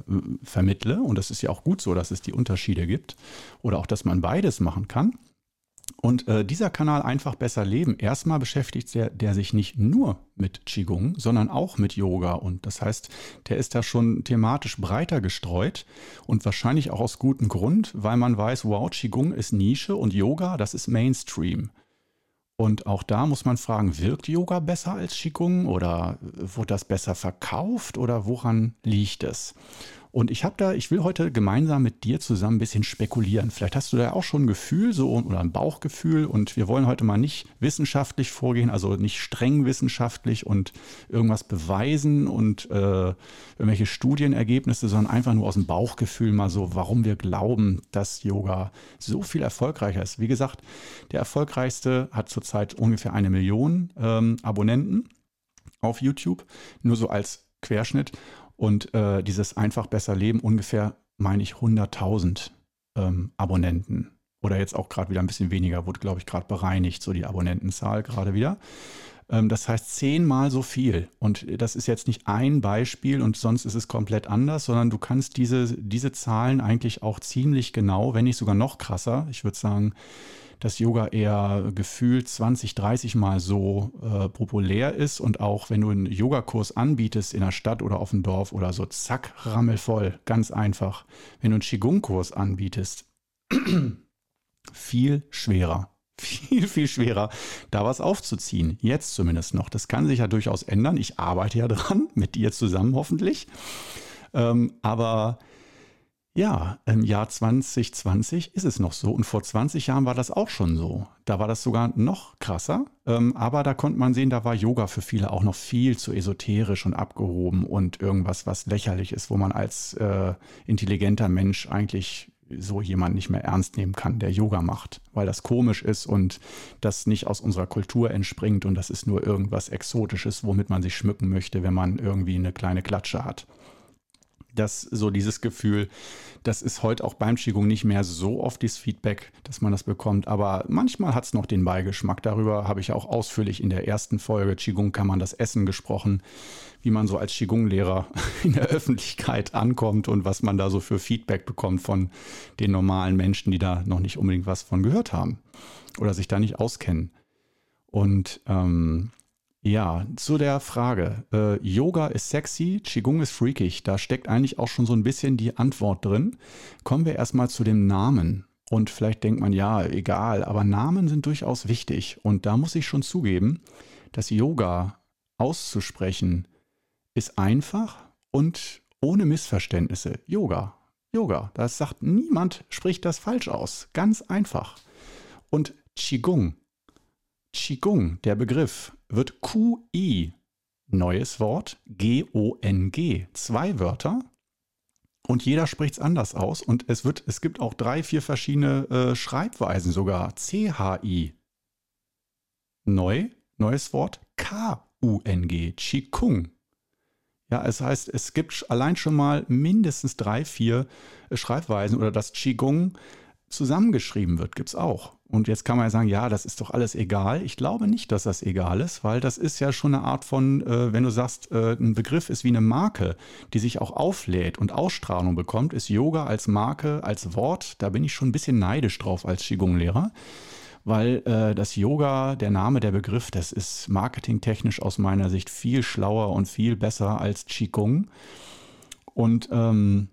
vermittle. Und das ist ja auch gut so, dass es die Unterschiede gibt oder auch, dass man beides machen kann. Und äh, dieser Kanal Einfach besser leben, erstmal beschäftigt der, der sich nicht nur mit Qigong, sondern auch mit Yoga. Und das heißt, der ist da schon thematisch breiter gestreut und wahrscheinlich auch aus gutem Grund, weil man weiß, wow, Qigong ist Nische und Yoga, das ist Mainstream. Und auch da muss man fragen, wirkt Yoga besser als Qigong oder wurde das besser verkauft oder woran liegt es? Und ich habe da, ich will heute gemeinsam mit dir zusammen ein bisschen spekulieren. Vielleicht hast du da auch schon ein Gefühl so oder ein Bauchgefühl und wir wollen heute mal nicht wissenschaftlich vorgehen, also nicht streng wissenschaftlich und irgendwas beweisen und äh, irgendwelche Studienergebnisse, sondern einfach nur aus dem Bauchgefühl mal so, warum wir glauben, dass Yoga so viel erfolgreicher ist. Wie gesagt, der erfolgreichste hat zurzeit ungefähr eine Million ähm, Abonnenten auf YouTube, nur so als Querschnitt. Und äh, dieses einfach besser Leben ungefähr, meine ich, 100.000 ähm, Abonnenten. Oder jetzt auch gerade wieder ein bisschen weniger, wurde, glaube ich, gerade bereinigt, so die Abonnentenzahl gerade wieder. Ähm, das heißt zehnmal so viel. Und das ist jetzt nicht ein Beispiel und sonst ist es komplett anders, sondern du kannst diese, diese Zahlen eigentlich auch ziemlich genau, wenn nicht sogar noch krasser, ich würde sagen, dass Yoga eher gefühlt 20, 30 Mal so äh, populär ist und auch wenn du einen Yogakurs anbietest in der Stadt oder auf dem Dorf oder so, zack, rammelvoll, ganz einfach. Wenn du einen Qigong-Kurs anbietest, viel schwerer. Viel, viel schwerer, da was aufzuziehen. Jetzt zumindest noch. Das kann sich ja durchaus ändern. Ich arbeite ja dran, mit dir zusammen hoffentlich. Ähm, aber ja, im Jahr 2020 ist es noch so. Und vor 20 Jahren war das auch schon so. Da war das sogar noch krasser, ähm, aber da konnte man sehen, da war Yoga für viele auch noch viel zu esoterisch und abgehoben und irgendwas, was lächerlich ist, wo man als äh, intelligenter Mensch eigentlich so jemand nicht mehr ernst nehmen kann, der Yoga macht, weil das komisch ist und das nicht aus unserer Kultur entspringt und das ist nur irgendwas Exotisches, womit man sich schmücken möchte, wenn man irgendwie eine kleine Klatsche hat dass so dieses Gefühl, das ist heute auch beim Qigong nicht mehr so oft dieses Feedback, dass man das bekommt, aber manchmal hat es noch den Beigeschmack. Darüber habe ich auch ausführlich in der ersten Folge Qigong kann man das Essen gesprochen, wie man so als Qigong-Lehrer in der Öffentlichkeit ankommt und was man da so für Feedback bekommt von den normalen Menschen, die da noch nicht unbedingt was von gehört haben oder sich da nicht auskennen. Und ähm, ja, zu der Frage. Äh, Yoga ist sexy, Qigong ist freakig. Da steckt eigentlich auch schon so ein bisschen die Antwort drin. Kommen wir erstmal zu dem Namen. Und vielleicht denkt man, ja, egal, aber Namen sind durchaus wichtig. Und da muss ich schon zugeben, dass Yoga auszusprechen ist einfach und ohne Missverständnisse. Yoga, Yoga, das sagt niemand, spricht das falsch aus. Ganz einfach. Und Qigong, Qigong, der Begriff, wird QI, neues Wort, G-O-N-G, zwei Wörter. Und jeder spricht es anders aus. Und es, wird, es gibt auch drei, vier verschiedene äh, Schreibweisen sogar. C-H-I. Neu, neues Wort, K-U-N-G, Qigong. Ja, es heißt, es gibt allein schon mal mindestens drei, vier äh, Schreibweisen oder das Qigong zusammengeschrieben wird, gibt es auch. Und jetzt kann man ja sagen, ja, das ist doch alles egal. Ich glaube nicht, dass das egal ist, weil das ist ja schon eine Art von, äh, wenn du sagst, äh, ein Begriff ist wie eine Marke, die sich auch auflädt und Ausstrahlung bekommt, ist Yoga als Marke, als Wort, da bin ich schon ein bisschen neidisch drauf als Qigong-Lehrer. Weil äh, das Yoga, der Name, der Begriff, das ist marketingtechnisch aus meiner Sicht viel schlauer und viel besser als Qigong. Und ähm,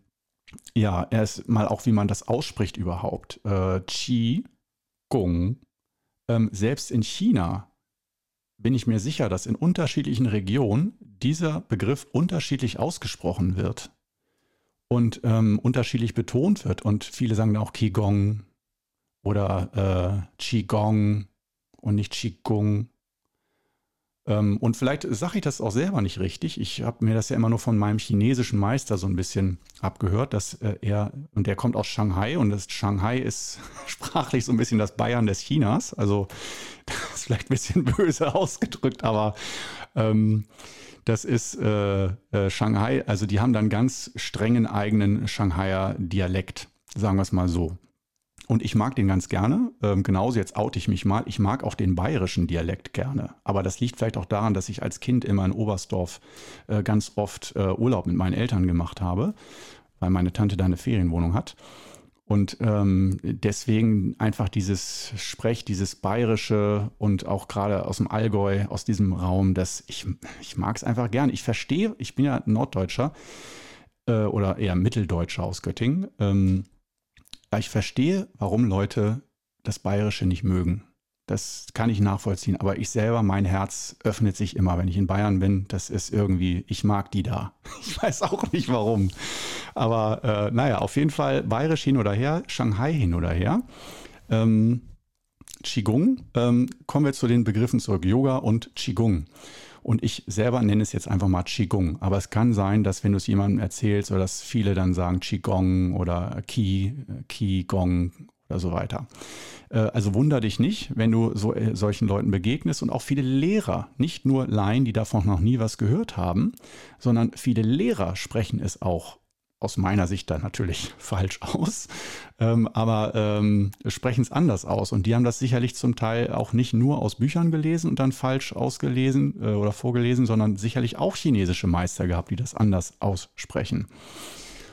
ja, erst mal auch, wie man das ausspricht überhaupt. Äh, Qi Gong. Ähm, selbst in China bin ich mir sicher, dass in unterschiedlichen Regionen dieser Begriff unterschiedlich ausgesprochen wird und ähm, unterschiedlich betont wird. Und viele sagen auch Qigong oder äh, Qigong und nicht Qigong. Ähm, und vielleicht sage ich das auch selber nicht richtig. Ich habe mir das ja immer nur von meinem chinesischen Meister so ein bisschen abgehört, dass äh, er, und der kommt aus Shanghai und das Shanghai ist sprachlich so ein bisschen das Bayern des Chinas. Also das ist vielleicht ein bisschen böse ausgedrückt, aber ähm, das ist äh, äh, Shanghai, also die haben dann ganz strengen eigenen Shanghaier Dialekt, sagen wir es mal so. Und ich mag den ganz gerne. Ähm, genauso, jetzt oute ich mich mal. Ich mag auch den bayerischen Dialekt gerne. Aber das liegt vielleicht auch daran, dass ich als Kind immer in Oberstdorf äh, ganz oft äh, Urlaub mit meinen Eltern gemacht habe, weil meine Tante da eine Ferienwohnung hat. Und ähm, deswegen einfach dieses Sprech, dieses Bayerische und auch gerade aus dem Allgäu, aus diesem Raum, das ich, ich mag es einfach gerne. Ich verstehe, ich bin ja Norddeutscher äh, oder eher Mitteldeutscher aus Göttingen. Ähm, ich verstehe, warum Leute das Bayerische nicht mögen. Das kann ich nachvollziehen. Aber ich selber, mein Herz öffnet sich immer, wenn ich in Bayern bin. Das ist irgendwie, ich mag die da. Ich weiß auch nicht warum. Aber äh, naja, auf jeden Fall bayerisch hin oder her, Shanghai hin oder her. Ähm, Qigong, ähm, kommen wir zu den Begriffen zurück. Yoga und Qigong. Und ich selber nenne es jetzt einfach mal Qigong. Aber es kann sein, dass wenn du es jemandem erzählst oder dass viele dann sagen Qigong oder Qi, Qigong oder so weiter. Äh, also wunder dich nicht, wenn du so, äh, solchen Leuten begegnest und auch viele Lehrer, nicht nur Laien, die davon noch nie was gehört haben, sondern viele Lehrer sprechen es auch aus meiner Sicht dann natürlich falsch aus, ähm, aber ähm, sprechen es anders aus. Und die haben das sicherlich zum Teil auch nicht nur aus Büchern gelesen und dann falsch ausgelesen äh, oder vorgelesen, sondern sicherlich auch chinesische Meister gehabt, die das anders aussprechen.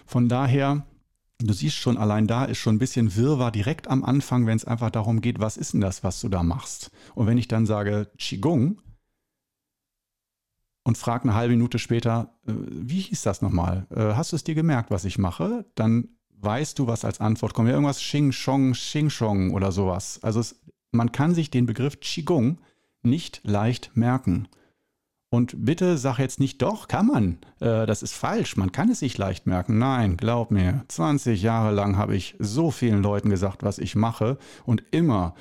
Von daher Du siehst schon, allein da ist schon ein bisschen Wirrwarr direkt am Anfang, wenn es einfach darum geht, was ist denn das, was du da machst? Und wenn ich dann sage Qigong und frage eine halbe Minute später, äh, wie hieß das nochmal? Äh, hast du es dir gemerkt, was ich mache? Dann weißt du, was als Antwort kommt. Ja, irgendwas Xing Shong, Xing Shong oder sowas. Also es, man kann sich den Begriff Qigong nicht leicht merken. Und bitte sag jetzt nicht, doch, kann man. Äh, das ist falsch. Man kann es sich leicht merken. Nein, glaub mir. 20 Jahre lang habe ich so vielen Leuten gesagt, was ich mache. Und immer,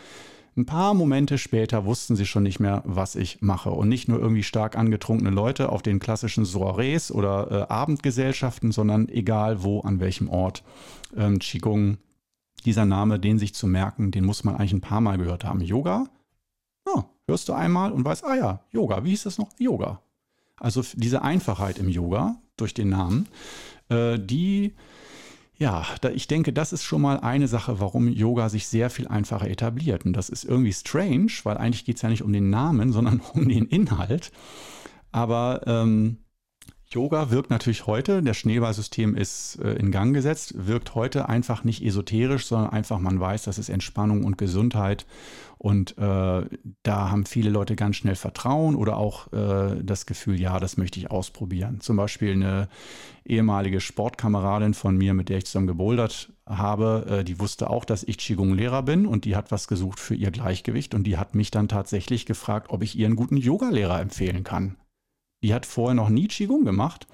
ein paar Momente später, wussten sie schon nicht mehr, was ich mache. Und nicht nur irgendwie stark angetrunkene Leute auf den klassischen Soirees oder äh, Abendgesellschaften, sondern egal wo, an welchem Ort. Ähm, Qigong, dieser Name, den sich zu merken, den muss man eigentlich ein paar Mal gehört haben. Yoga, ja, hörst du einmal und weißt, ah ja, Yoga, wie hieß das noch? Yoga. Also diese Einfachheit im Yoga durch den Namen, äh, die, ja, da, ich denke, das ist schon mal eine Sache, warum Yoga sich sehr viel einfacher etabliert. Und das ist irgendwie strange, weil eigentlich geht es ja nicht um den Namen, sondern um den Inhalt. Aber ähm, Yoga wirkt natürlich heute, der Schneeballsystem ist äh, in Gang gesetzt, wirkt heute einfach nicht esoterisch, sondern einfach, man weiß, das ist Entspannung und Gesundheit. Und äh, da haben viele Leute ganz schnell Vertrauen oder auch äh, das Gefühl, ja, das möchte ich ausprobieren. Zum Beispiel eine ehemalige Sportkameradin von mir, mit der ich zusammen gebouldert habe, äh, die wusste auch, dass ich Qigong-Lehrer bin und die hat was gesucht für ihr Gleichgewicht und die hat mich dann tatsächlich gefragt, ob ich ihr einen guten Yoga-Lehrer empfehlen kann. Die hat vorher noch nie Qigong gemacht.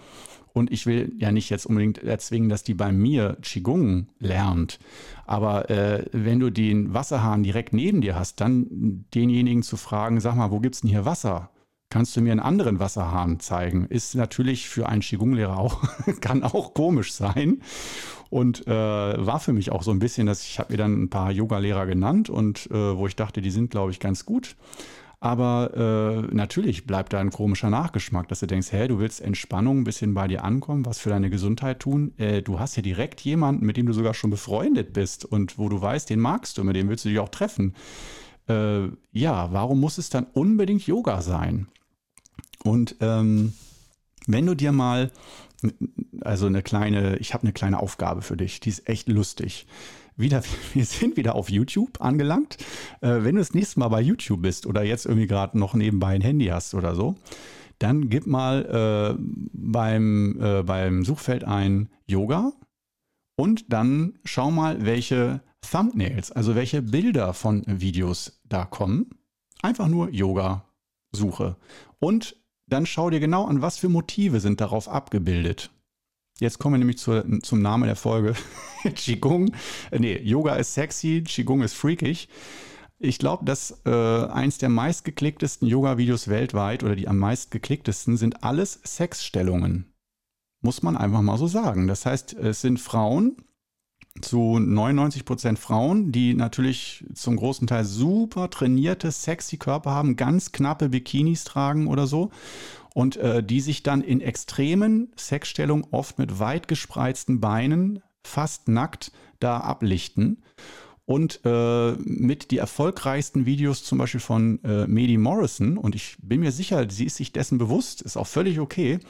Und ich will ja nicht jetzt unbedingt erzwingen, dass die bei mir Qigong lernt. Aber äh, wenn du den Wasserhahn direkt neben dir hast, dann denjenigen zu fragen, sag mal, wo gibt es denn hier Wasser? Kannst du mir einen anderen Wasserhahn zeigen? Ist natürlich für einen Qigong-Lehrer auch, kann auch komisch sein. Und äh, war für mich auch so ein bisschen, dass ich habe mir dann ein paar Yoga-Lehrer genannt und äh, wo ich dachte, die sind, glaube ich, ganz gut. Aber äh, natürlich bleibt da ein komischer Nachgeschmack, dass du denkst, hä, du willst Entspannung ein bisschen bei dir ankommen, was für deine Gesundheit tun. Äh, du hast ja direkt jemanden, mit dem du sogar schon befreundet bist und wo du weißt, den magst du, mit dem willst du dich auch treffen. Äh, ja, warum muss es dann unbedingt Yoga sein? Und ähm, wenn du dir mal, also eine kleine, ich habe eine kleine Aufgabe für dich, die ist echt lustig wieder, wir sind wieder auf YouTube angelangt. Äh, wenn du das nächste Mal bei YouTube bist oder jetzt irgendwie gerade noch nebenbei ein Handy hast oder so, dann gib mal äh, beim, äh, beim Suchfeld ein Yoga und dann schau mal, welche Thumbnails, also welche Bilder von Videos da kommen. Einfach nur Yoga suche. Und dann schau dir genau an, was für Motive sind darauf abgebildet. Jetzt kommen wir nämlich zur, zum Namen der Folge. Qigong, äh, nee, Yoga ist sexy, Qigong ist freakig. Ich glaube, dass äh, eins der meistgeklicktesten Yoga-Videos weltweit oder die am meistgeklicktesten sind alles Sexstellungen. Muss man einfach mal so sagen. Das heißt, es sind Frauen, zu 99 Prozent Frauen, die natürlich zum großen Teil super trainierte, sexy Körper haben, ganz knappe Bikinis tragen oder so. Und äh, die sich dann in extremen Sexstellungen oft mit weit gespreizten Beinen, fast nackt, da ablichten und äh, mit die erfolgreichsten Videos zum Beispiel von äh, Medi Morrison, und ich bin mir sicher, sie ist sich dessen bewusst, ist auch völlig okay,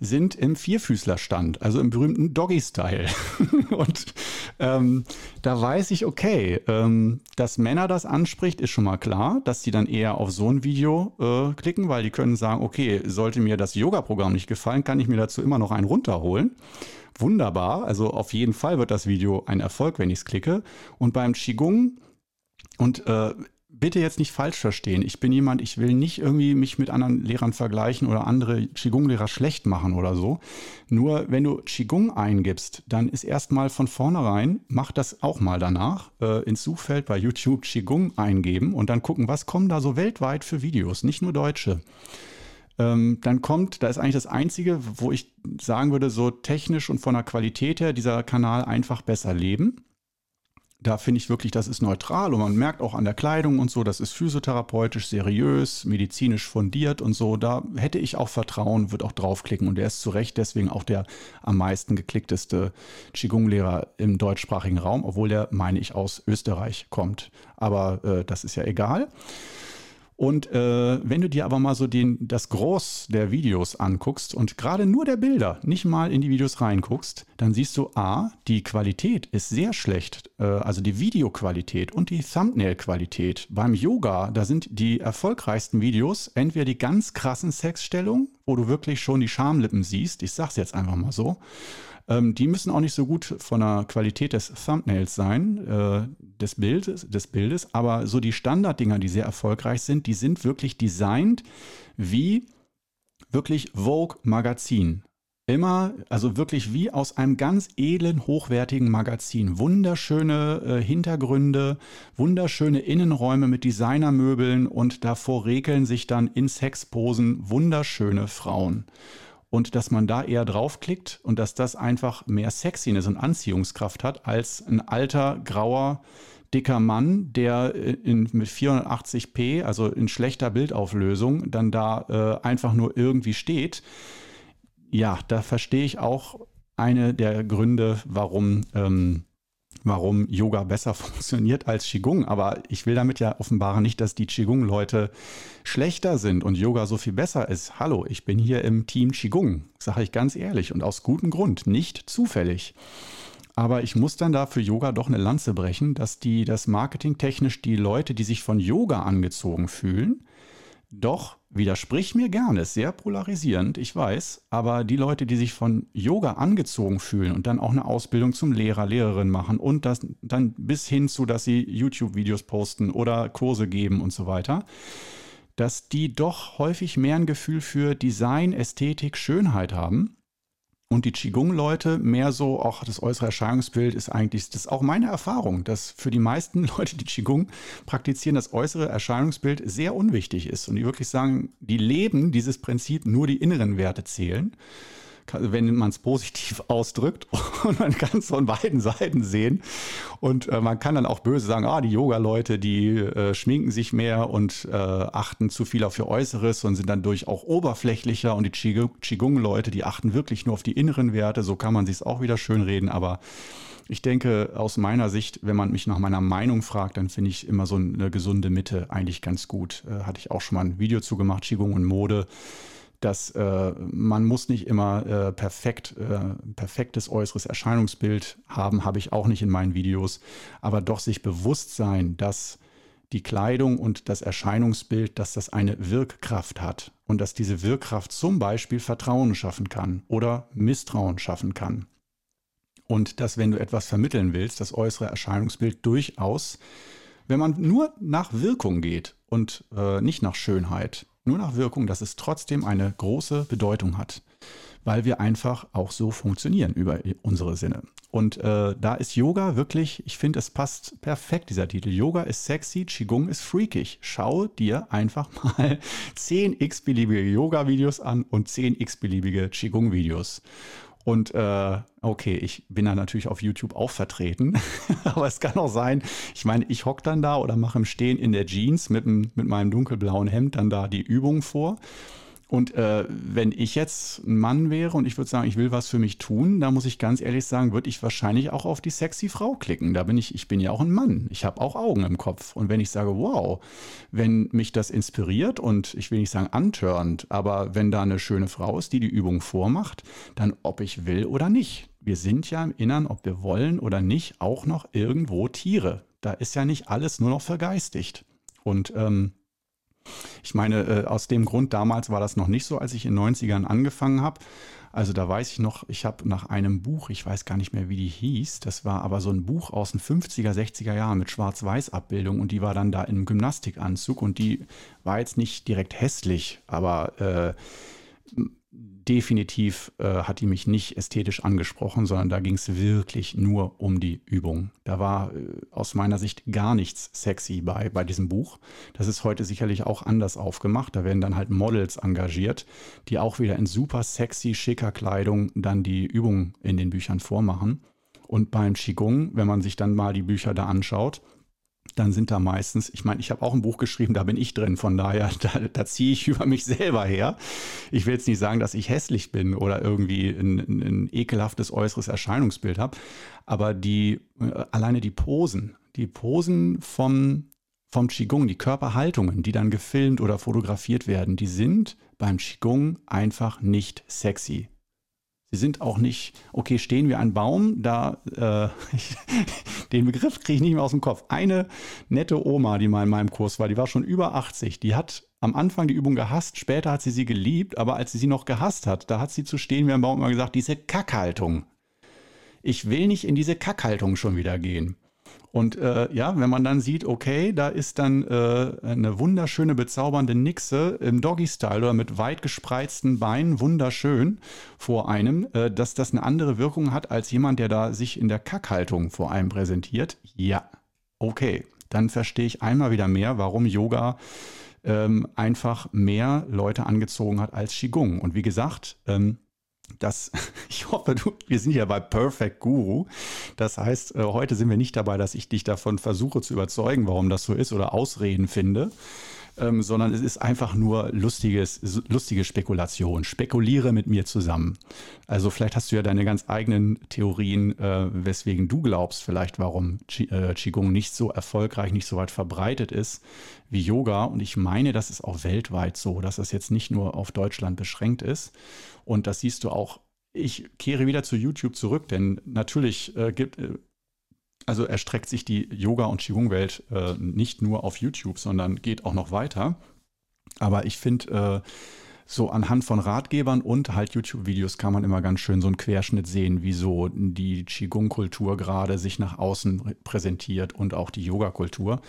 sind im Vierfüßlerstand, also im berühmten Doggy-Style. und ähm, da weiß ich, okay, ähm, dass Männer das anspricht, ist schon mal klar, dass sie dann eher auf so ein Video äh, klicken, weil die können sagen, okay, sollte mir das Yoga-Programm nicht gefallen, kann ich mir dazu immer noch einen runterholen wunderbar. Also auf jeden Fall wird das Video ein Erfolg, wenn ich es klicke. Und beim Qigong und äh, bitte jetzt nicht falsch verstehen. Ich bin jemand, ich will nicht irgendwie mich mit anderen Lehrern vergleichen oder andere Qigong-Lehrer schlecht machen oder so. Nur wenn du Qigong eingibst, dann ist erstmal von vornherein, mach das auch mal danach, äh, ins Suchfeld bei YouTube Qigong eingeben und dann gucken, was kommen da so weltweit für Videos, nicht nur deutsche. Ähm, dann kommt, da ist eigentlich das Einzige, wo ich sagen würde, so technisch und von der Qualität her, dieser Kanal einfach besser leben. Da finde ich wirklich, das ist neutral und man merkt auch an der Kleidung und so, das ist physiotherapeutisch seriös, medizinisch fundiert und so. Da hätte ich auch Vertrauen, würde auch draufklicken und der ist zu Recht deswegen auch der am meisten geklickteste Qigong-Lehrer im deutschsprachigen Raum, obwohl der, meine ich, aus Österreich kommt. Aber äh, das ist ja egal. Und äh, wenn du dir aber mal so den, das Groß der Videos anguckst und gerade nur der Bilder, nicht mal in die Videos reinguckst, dann siehst du, a, die Qualität ist sehr schlecht. Äh, also die Videoqualität und die Thumbnail-Qualität. Beim Yoga, da sind die erfolgreichsten Videos entweder die ganz krassen Sexstellungen, wo du wirklich schon die Schamlippen siehst, ich sag's jetzt einfach mal so, ähm, die müssen auch nicht so gut von der Qualität des Thumbnails sein, äh, des, Bildes, des Bildes, aber so die Standarddinger, die sehr erfolgreich sind, die sind wirklich designt wie wirklich Vogue Magazin. Immer, also wirklich wie aus einem ganz edlen, hochwertigen Magazin. Wunderschöne äh, Hintergründe, wunderschöne Innenräume mit Designermöbeln und davor regeln sich dann in Sexposen wunderschöne Frauen und dass man da eher draufklickt und dass das einfach mehr Sexiness und Anziehungskraft hat als ein alter, grauer, dicker Mann, der in, mit 480p, also in schlechter Bildauflösung, dann da äh, einfach nur irgendwie steht. Ja, da verstehe ich auch eine der Gründe, warum ähm, warum Yoga besser funktioniert als Qigong. Aber ich will damit ja offenbaren nicht, dass die Qigong-Leute schlechter sind und Yoga so viel besser ist. Hallo, ich bin hier im Team Qigong, sage ich ganz ehrlich und aus gutem Grund, nicht zufällig. Aber ich muss dann da für Yoga doch eine Lanze brechen, dass die das marketingtechnisch die Leute, die sich von Yoga angezogen fühlen, doch, widersprich mir gerne, ist sehr polarisierend, ich weiß, aber die Leute, die sich von Yoga angezogen fühlen und dann auch eine Ausbildung zum Lehrer, Lehrerin machen und das dann bis hin zu, dass sie YouTube-Videos posten oder Kurse geben und so weiter, dass die doch häufig mehr ein Gefühl für Design, Ästhetik, Schönheit haben und die Qigong-Leute mehr so, auch das äußere Erscheinungsbild ist eigentlich, das ist auch meine Erfahrung, dass für die meisten Leute, die Qigong praktizieren, das äußere Erscheinungsbild sehr unwichtig ist. Und die wirklich sagen, die leben dieses Prinzip, nur die inneren Werte zählen wenn man es positiv ausdrückt. Und man kann es von beiden Seiten sehen. Und äh, man kann dann auch böse sagen, ah, die Yoga-Leute, die äh, schminken sich mehr und äh, achten zu viel auf ihr Äußeres und sind dann durch auch oberflächlicher. Und die Qigong-Leute, die achten wirklich nur auf die inneren Werte. So kann man sich es auch wieder schön reden. Aber ich denke, aus meiner Sicht, wenn man mich nach meiner Meinung fragt, dann finde ich immer so eine gesunde Mitte eigentlich ganz gut. Äh, hatte ich auch schon mal ein Video zu gemacht, Qigong und Mode dass äh, man muss nicht immer äh, perfekt, äh, perfektes äußeres Erscheinungsbild haben, habe ich auch nicht in meinen Videos, aber doch sich bewusst sein, dass die Kleidung und das Erscheinungsbild, dass das eine Wirkkraft hat und dass diese Wirkkraft zum Beispiel Vertrauen schaffen kann oder Misstrauen schaffen kann. Und dass, wenn du etwas vermitteln willst, das äußere Erscheinungsbild durchaus, wenn man nur nach Wirkung geht und äh, nicht nach Schönheit, nur nach Wirkung, dass es trotzdem eine große Bedeutung hat. weil wir einfach auch so funktionieren über unsere Sinne. Und äh, da ist Yoga wirklich, ich finde, es passt perfekt, dieser Titel. Yoga ist sexy, Qigong ist freakig. Schau dir einfach mal 10 x-beliebige Yoga-Videos an und 10 x-beliebige Qigong-Videos. Und äh, okay, ich bin da natürlich auf YouTube auch vertreten, aber es kann auch sein, ich meine, ich hocke dann da oder mache im Stehen in der Jeans mit, mit meinem dunkelblauen Hemd dann da die Übung vor und äh, wenn ich jetzt ein Mann wäre und ich würde sagen, ich will was für mich tun, da muss ich ganz ehrlich sagen, würde ich wahrscheinlich auch auf die sexy Frau klicken. Da bin ich, ich bin ja auch ein Mann. Ich habe auch Augen im Kopf. Und wenn ich sage, wow, wenn mich das inspiriert und ich will nicht sagen antörnt, aber wenn da eine schöne Frau ist, die die Übung vormacht, dann ob ich will oder nicht. Wir sind ja im Innern, ob wir wollen oder nicht, auch noch irgendwo Tiere. Da ist ja nicht alles nur noch vergeistigt. Und ähm, ich meine, äh, aus dem Grund, damals war das noch nicht so, als ich in den 90ern angefangen habe. Also da weiß ich noch, ich habe nach einem Buch, ich weiß gar nicht mehr, wie die hieß, das war aber so ein Buch aus den 50er, 60er Jahren mit Schwarz-Weiß-Abbildung und die war dann da im Gymnastikanzug und die war jetzt nicht direkt hässlich, aber äh, definitiv äh, hat die mich nicht ästhetisch angesprochen, sondern da ging es wirklich nur um die Übung. Da war äh, aus meiner Sicht gar nichts sexy bei, bei diesem Buch. Das ist heute sicherlich auch anders aufgemacht. Da werden dann halt Models engagiert, die auch wieder in super sexy, schicker Kleidung dann die Übung in den Büchern vormachen. Und beim Qigong, wenn man sich dann mal die Bücher da anschaut, dann sind da meistens, ich meine, ich habe auch ein Buch geschrieben, da bin ich drin, von daher, da, da ziehe ich über mich selber her. Ich will jetzt nicht sagen, dass ich hässlich bin oder irgendwie ein, ein ekelhaftes äußeres Erscheinungsbild habe, aber die, äh, alleine die Posen, die Posen vom, vom Qigong, die Körperhaltungen, die dann gefilmt oder fotografiert werden, die sind beim Qigong einfach nicht sexy. Sie sind auch nicht, okay, stehen wir an Baum, da, äh, den Begriff kriege ich nicht mehr aus dem Kopf. Eine nette Oma, die mal in meinem Kurs war, die war schon über 80, die hat am Anfang die Übung gehasst, später hat sie sie geliebt, aber als sie sie noch gehasst hat, da hat sie zu stehen wie ein Baum immer gesagt, diese Kackhaltung. Ich will nicht in diese Kackhaltung schon wieder gehen. Und äh, ja, wenn man dann sieht, okay, da ist dann äh, eine wunderschöne, bezaubernde Nixe im Doggy-Style oder mit weit gespreizten Beinen, wunderschön vor einem, äh, dass das eine andere Wirkung hat als jemand, der da sich in der Kackhaltung vor einem präsentiert. Ja, okay, dann verstehe ich einmal wieder mehr, warum Yoga ähm, einfach mehr Leute angezogen hat als Qigong. Und wie gesagt, ähm, das, ich hoffe, du, wir sind ja bei Perfect Guru. Das heißt, äh, heute sind wir nicht dabei, dass ich dich davon versuche zu überzeugen, warum das so ist oder Ausreden finde, ähm, sondern es ist einfach nur lustiges, lustige Spekulation. Spekuliere mit mir zusammen. Also vielleicht hast du ja deine ganz eigenen Theorien, äh, weswegen du glaubst, vielleicht warum äh, Qigong nicht so erfolgreich, nicht so weit verbreitet ist wie Yoga. Und ich meine, das ist auch weltweit so, dass das jetzt nicht nur auf Deutschland beschränkt ist. Und das siehst du auch. Ich kehre wieder zu YouTube zurück, denn natürlich äh, gibt, äh, also erstreckt sich die Yoga- und Qigong-Welt äh, nicht nur auf YouTube, sondern geht auch noch weiter. Aber ich finde, äh, so anhand von Ratgebern und halt YouTube-Videos kann man immer ganz schön so einen Querschnitt sehen, wie so die Qigong-Kultur gerade sich nach außen präsentiert und auch die Yoga-Kultur.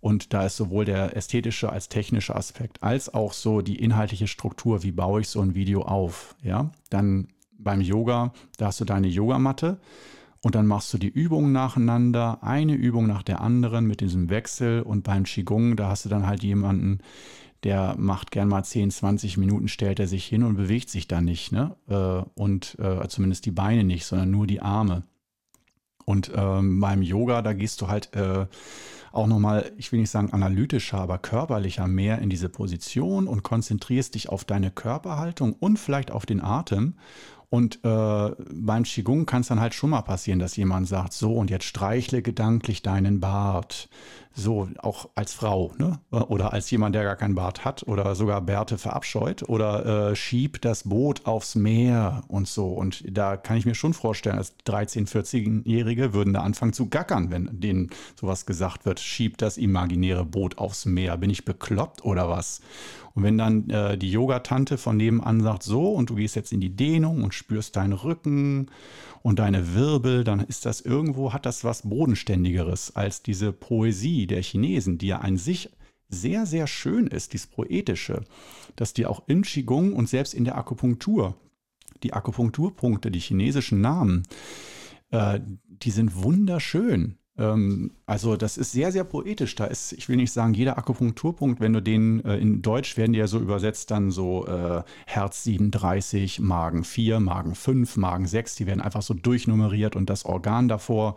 Und da ist sowohl der ästhetische als technische Aspekt, als auch so die inhaltliche Struktur, wie baue ich so ein Video auf. Ja, dann beim Yoga, da hast du deine Yogamatte und dann machst du die Übungen nacheinander, eine Übung nach der anderen mit diesem Wechsel. Und beim Qigong, da hast du dann halt jemanden, der macht gern mal 10, 20 Minuten, stellt er sich hin und bewegt sich dann nicht. Ne? Äh, und äh, zumindest die Beine nicht, sondern nur die Arme. Und ähm, beim Yoga, da gehst du halt äh, auch nochmal, ich will nicht sagen analytischer, aber körperlicher mehr in diese Position und konzentrierst dich auf deine Körperhaltung und vielleicht auf den Atem und äh, beim Qigong kann es dann halt schon mal passieren, dass jemand sagt, so und jetzt streichle gedanklich deinen Bart. So, auch als Frau, ne? Oder als jemand, der gar keinen Bart hat oder sogar Bärte verabscheut oder äh, schieb das Boot aufs Meer und so. Und da kann ich mir schon vorstellen, als 13-, 14-Jährige würden da anfangen zu gackern, wenn denen sowas gesagt wird, schieb das imaginäre Boot aufs Meer. Bin ich bekloppt oder was? Und wenn dann äh, die Yogatante von nebenan sagt, so, und du gehst jetzt in die Dehnung und spürst deinen Rücken und deine Wirbel, dann ist das irgendwo, hat das was Bodenständigeres als diese Poesie der Chinesen, die ja an sich sehr, sehr schön ist, dieses Poetische, dass die auch in Qigong und selbst in der Akupunktur die Akupunkturpunkte, die chinesischen Namen, äh, die sind wunderschön. Ähm, also das ist sehr, sehr poetisch. Da ist, ich will nicht sagen, jeder Akupunkturpunkt, wenn du den äh, in Deutsch werden die ja so übersetzt, dann so äh, Herz 37, Magen 4, Magen 5, Magen 6, die werden einfach so durchnummeriert und das Organ davor.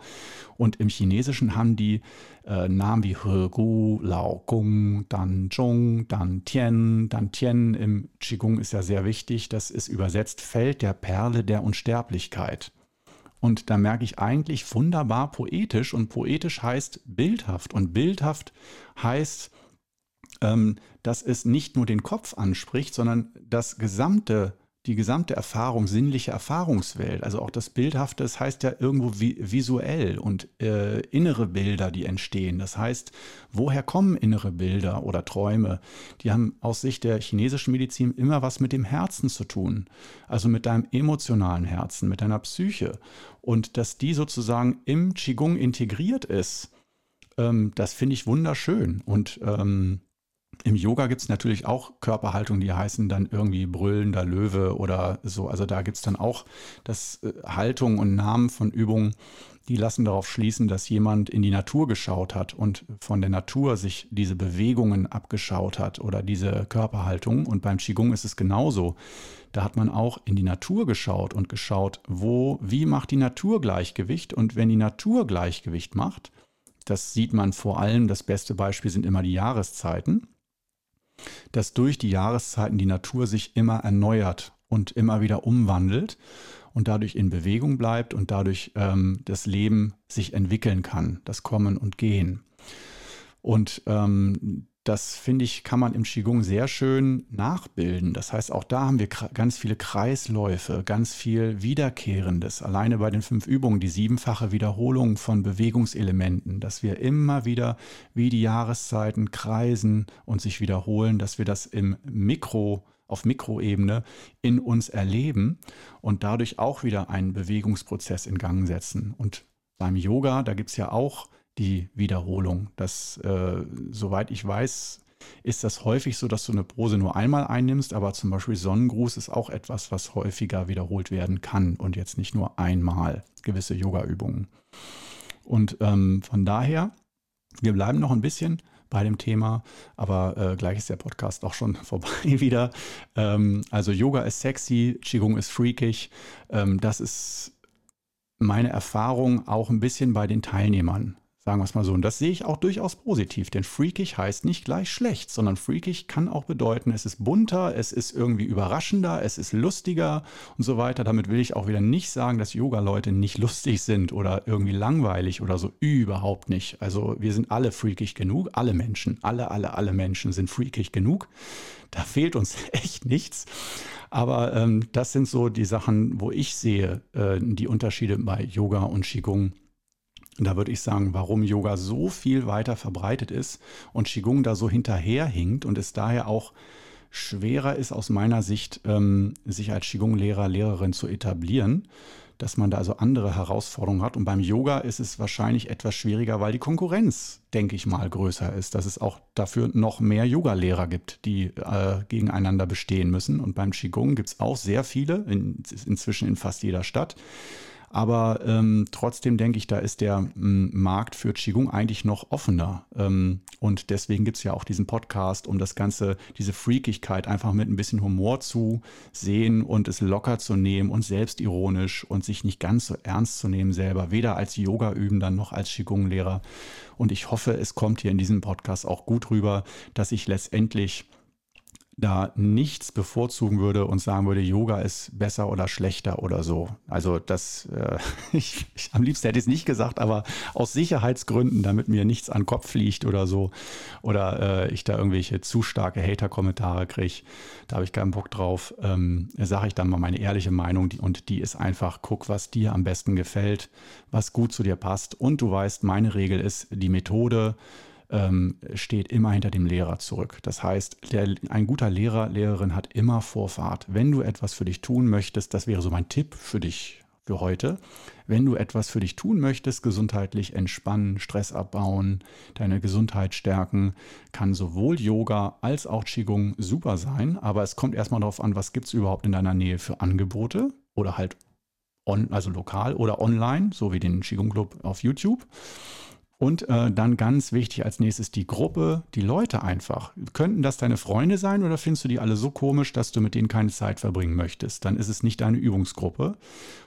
Und im Chinesischen haben die äh, Namen wie He Gu, Lao Gong, Dan Zhong, Dan Tian. Dan Tian im Qigong ist ja sehr wichtig. Das ist übersetzt Feld der Perle der Unsterblichkeit. Und da merke ich eigentlich wunderbar poetisch. Und poetisch heißt bildhaft. Und bildhaft heißt, ähm, dass es nicht nur den Kopf anspricht, sondern das gesamte die gesamte Erfahrung, sinnliche Erfahrungswelt, also auch das Bildhafte, das heißt ja irgendwo vi visuell und äh, innere Bilder, die entstehen. Das heißt, woher kommen innere Bilder oder Träume? Die haben aus Sicht der chinesischen Medizin immer was mit dem Herzen zu tun, also mit deinem emotionalen Herzen, mit deiner Psyche. Und dass die sozusagen im Qigong integriert ist, ähm, das finde ich wunderschön. Und ähm, im Yoga gibt es natürlich auch Körperhaltungen, die heißen dann irgendwie brüllender Löwe oder so. Also da gibt es dann auch das äh, Haltung und Namen von Übungen, die lassen darauf schließen, dass jemand in die Natur geschaut hat und von der Natur sich diese Bewegungen abgeschaut hat oder diese Körperhaltung. Und beim Qigong ist es genauso. Da hat man auch in die Natur geschaut und geschaut, wo, wie macht die Natur Gleichgewicht? Und wenn die Natur Gleichgewicht macht, das sieht man vor allem, das beste Beispiel sind immer die Jahreszeiten dass durch die Jahreszeiten die Natur sich immer erneuert und immer wieder umwandelt und dadurch in Bewegung bleibt und dadurch ähm, das Leben sich entwickeln kann, das Kommen und Gehen. Und ähm, das finde ich, kann man im Qigong sehr schön nachbilden. Das heißt, auch da haben wir ganz viele Kreisläufe, ganz viel Wiederkehrendes. Alleine bei den fünf Übungen, die siebenfache Wiederholung von Bewegungselementen, dass wir immer wieder wie die Jahreszeiten kreisen und sich wiederholen, dass wir das im Mikro auf Mikroebene in uns erleben und dadurch auch wieder einen Bewegungsprozess in Gang setzen. Und beim Yoga, da gibt es ja auch die Wiederholung. Das, äh, soweit ich weiß, ist das häufig so, dass du eine Pose nur einmal einnimmst, aber zum Beispiel Sonnengruß ist auch etwas, was häufiger wiederholt werden kann und jetzt nicht nur einmal gewisse Yoga-Übungen. Und ähm, von daher, wir bleiben noch ein bisschen bei dem Thema, aber äh, gleich ist der Podcast auch schon vorbei wieder. Ähm, also Yoga ist sexy, Qigong ist freakig. Ähm, das ist meine Erfahrung auch ein bisschen bei den Teilnehmern. Sagen wir es mal so. Und das sehe ich auch durchaus positiv, denn freakig heißt nicht gleich schlecht, sondern freakig kann auch bedeuten, es ist bunter, es ist irgendwie überraschender, es ist lustiger und so weiter. Damit will ich auch wieder nicht sagen, dass Yoga-Leute nicht lustig sind oder irgendwie langweilig oder so. Überhaupt nicht. Also wir sind alle freakig genug, alle Menschen, alle, alle, alle Menschen sind freakig genug. Da fehlt uns echt nichts. Aber ähm, das sind so die Sachen, wo ich sehe, äh, die Unterschiede bei Yoga und Qigong da würde ich sagen, warum Yoga so viel weiter verbreitet ist und Qigong da so hinterherhinkt und es daher auch schwerer ist aus meiner Sicht, ähm, sich als Qigong-Lehrer, Lehrerin zu etablieren, dass man da also andere Herausforderungen hat. Und beim Yoga ist es wahrscheinlich etwas schwieriger, weil die Konkurrenz, denke ich mal, größer ist, dass es auch dafür noch mehr Yoga-Lehrer gibt, die äh, gegeneinander bestehen müssen. Und beim Qigong gibt es auch sehr viele, in, inzwischen in fast jeder Stadt. Aber ähm, trotzdem denke ich, da ist der m, Markt für Qigong eigentlich noch offener. Ähm, und deswegen gibt es ja auch diesen Podcast, um das Ganze, diese Freakigkeit einfach mit ein bisschen Humor zu sehen und es locker zu nehmen und selbstironisch und sich nicht ganz so ernst zu nehmen selber, weder als Yoga-Übender noch als Qigong-Lehrer. Und ich hoffe, es kommt hier in diesem Podcast auch gut rüber, dass ich letztendlich da nichts bevorzugen würde und sagen würde, Yoga ist besser oder schlechter oder so. Also das, äh, ich, ich, am liebsten hätte ich es nicht gesagt, aber aus Sicherheitsgründen, damit mir nichts an den Kopf fliegt oder so, oder äh, ich da irgendwelche zu starke Hater-Kommentare kriege, da habe ich keinen Bock drauf, ähm, sage ich dann mal meine ehrliche Meinung und die ist einfach, guck, was dir am besten gefällt, was gut zu dir passt und du weißt, meine Regel ist, die Methode, ähm, steht immer hinter dem Lehrer zurück. Das heißt, der, ein guter Lehrer, Lehrerin hat immer Vorfahrt. Wenn du etwas für dich tun möchtest, das wäre so mein Tipp für dich für heute. Wenn du etwas für dich tun möchtest, gesundheitlich entspannen, Stress abbauen, deine Gesundheit stärken, kann sowohl Yoga als auch Qigong super sein. Aber es kommt erstmal darauf an, was gibt es überhaupt in deiner Nähe für Angebote oder halt on, also lokal oder online, so wie den Qigong Club auf YouTube. Und äh, dann ganz wichtig als nächstes die Gruppe, die Leute einfach. Könnten das deine Freunde sein oder findest du die alle so komisch, dass du mit denen keine Zeit verbringen möchtest? Dann ist es nicht deine Übungsgruppe.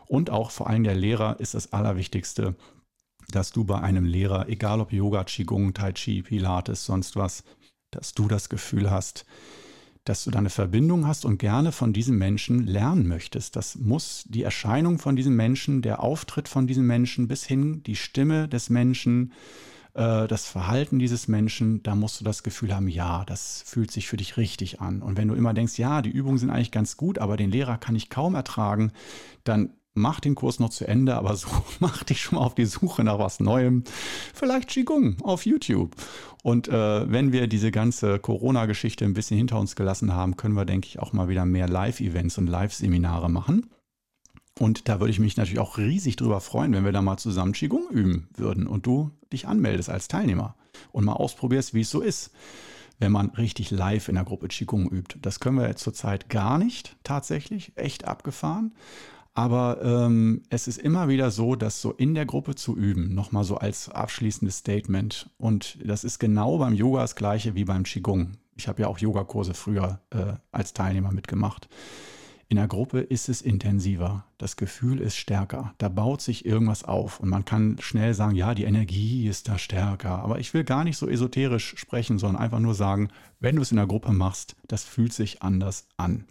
Und auch vor allem der Lehrer ist das Allerwichtigste, dass du bei einem Lehrer, egal ob Yoga, Qigong, Tai Chi, Pilates, sonst was, dass du das Gefühl hast, dass du da eine Verbindung hast und gerne von diesem Menschen lernen möchtest. Das muss die Erscheinung von diesem Menschen, der Auftritt von diesem Menschen bis hin die Stimme des Menschen, äh, das Verhalten dieses Menschen, da musst du das Gefühl haben, ja, das fühlt sich für dich richtig an. Und wenn du immer denkst, ja, die Übungen sind eigentlich ganz gut, aber den Lehrer kann ich kaum ertragen, dann mach den Kurs noch zu Ende, aber so mach dich schon mal auf die Suche nach was Neuem. Vielleicht Qigong auf YouTube. Und äh, wenn wir diese ganze Corona-Geschichte ein bisschen hinter uns gelassen haben, können wir, denke ich, auch mal wieder mehr Live-Events und Live-Seminare machen. Und da würde ich mich natürlich auch riesig drüber freuen, wenn wir da mal zusammen Qigong üben würden und du dich anmeldest als Teilnehmer und mal ausprobierst, wie es so ist, wenn man richtig live in der Gruppe Qigong übt. Das können wir jetzt zurzeit gar nicht tatsächlich, echt abgefahren. Aber ähm, es ist immer wieder so, dass so in der Gruppe zu üben, nochmal so als abschließendes Statement. Und das ist genau beim Yoga das gleiche wie beim Qigong. Ich habe ja auch Yogakurse früher äh, als Teilnehmer mitgemacht. In der Gruppe ist es intensiver. Das Gefühl ist stärker. Da baut sich irgendwas auf. Und man kann schnell sagen, ja, die Energie ist da stärker. Aber ich will gar nicht so esoterisch sprechen, sondern einfach nur sagen, wenn du es in der Gruppe machst, das fühlt sich anders an.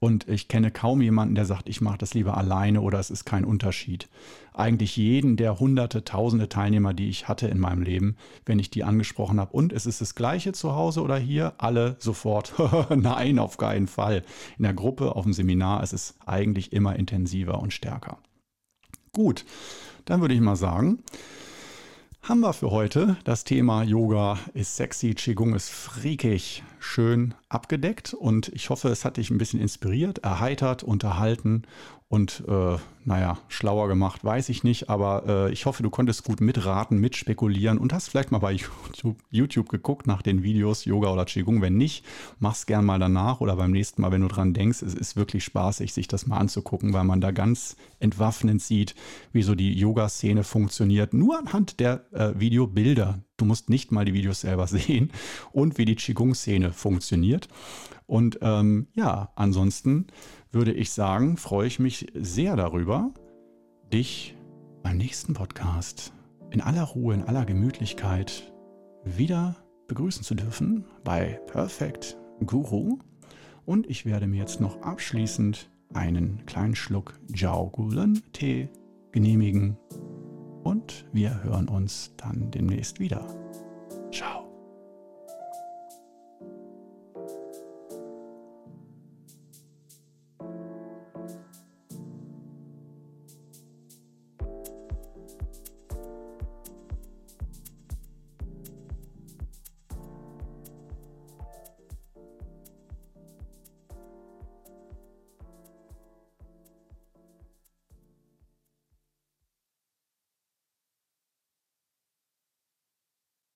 Und ich kenne kaum jemanden, der sagt, ich mache das lieber alleine oder es ist kein Unterschied. Eigentlich jeden der hunderte, tausende Teilnehmer, die ich hatte in meinem Leben, wenn ich die angesprochen habe, und es ist das gleiche zu Hause oder hier, alle sofort, nein, auf keinen Fall. In der Gruppe, auf dem Seminar ist es eigentlich immer intensiver und stärker. Gut, dann würde ich mal sagen, haben wir für heute. Das Thema Yoga ist sexy, Qigong ist freakig, schön abgedeckt und ich hoffe, es hat dich ein bisschen inspiriert, erheitert, unterhalten und äh, naja, schlauer gemacht, weiß ich nicht, aber äh, ich hoffe, du konntest gut mitraten, mitspekulieren und hast vielleicht mal bei YouTube, YouTube, geguckt nach den Videos Yoga oder Qigong. Wenn nicht, mach's gern mal danach oder beim nächsten Mal, wenn du dran denkst. Es ist wirklich spaßig, sich das mal anzugucken, weil man da ganz entwaffnend sieht, wie so die Yoga-Szene funktioniert. Nur anhand der äh, Videobilder. Du musst nicht mal die Videos selber sehen und wie die Qigong-Szene funktioniert. Und ähm, ja, ansonsten würde ich sagen, freue ich mich sehr darüber, dich beim nächsten Podcast in aller Ruhe, in aller Gemütlichkeit wieder begrüßen zu dürfen bei Perfect Guru. Und ich werde mir jetzt noch abschließend einen kleinen Schluck Jiao Gulen Tee genehmigen. Und wir hören uns dann demnächst wieder.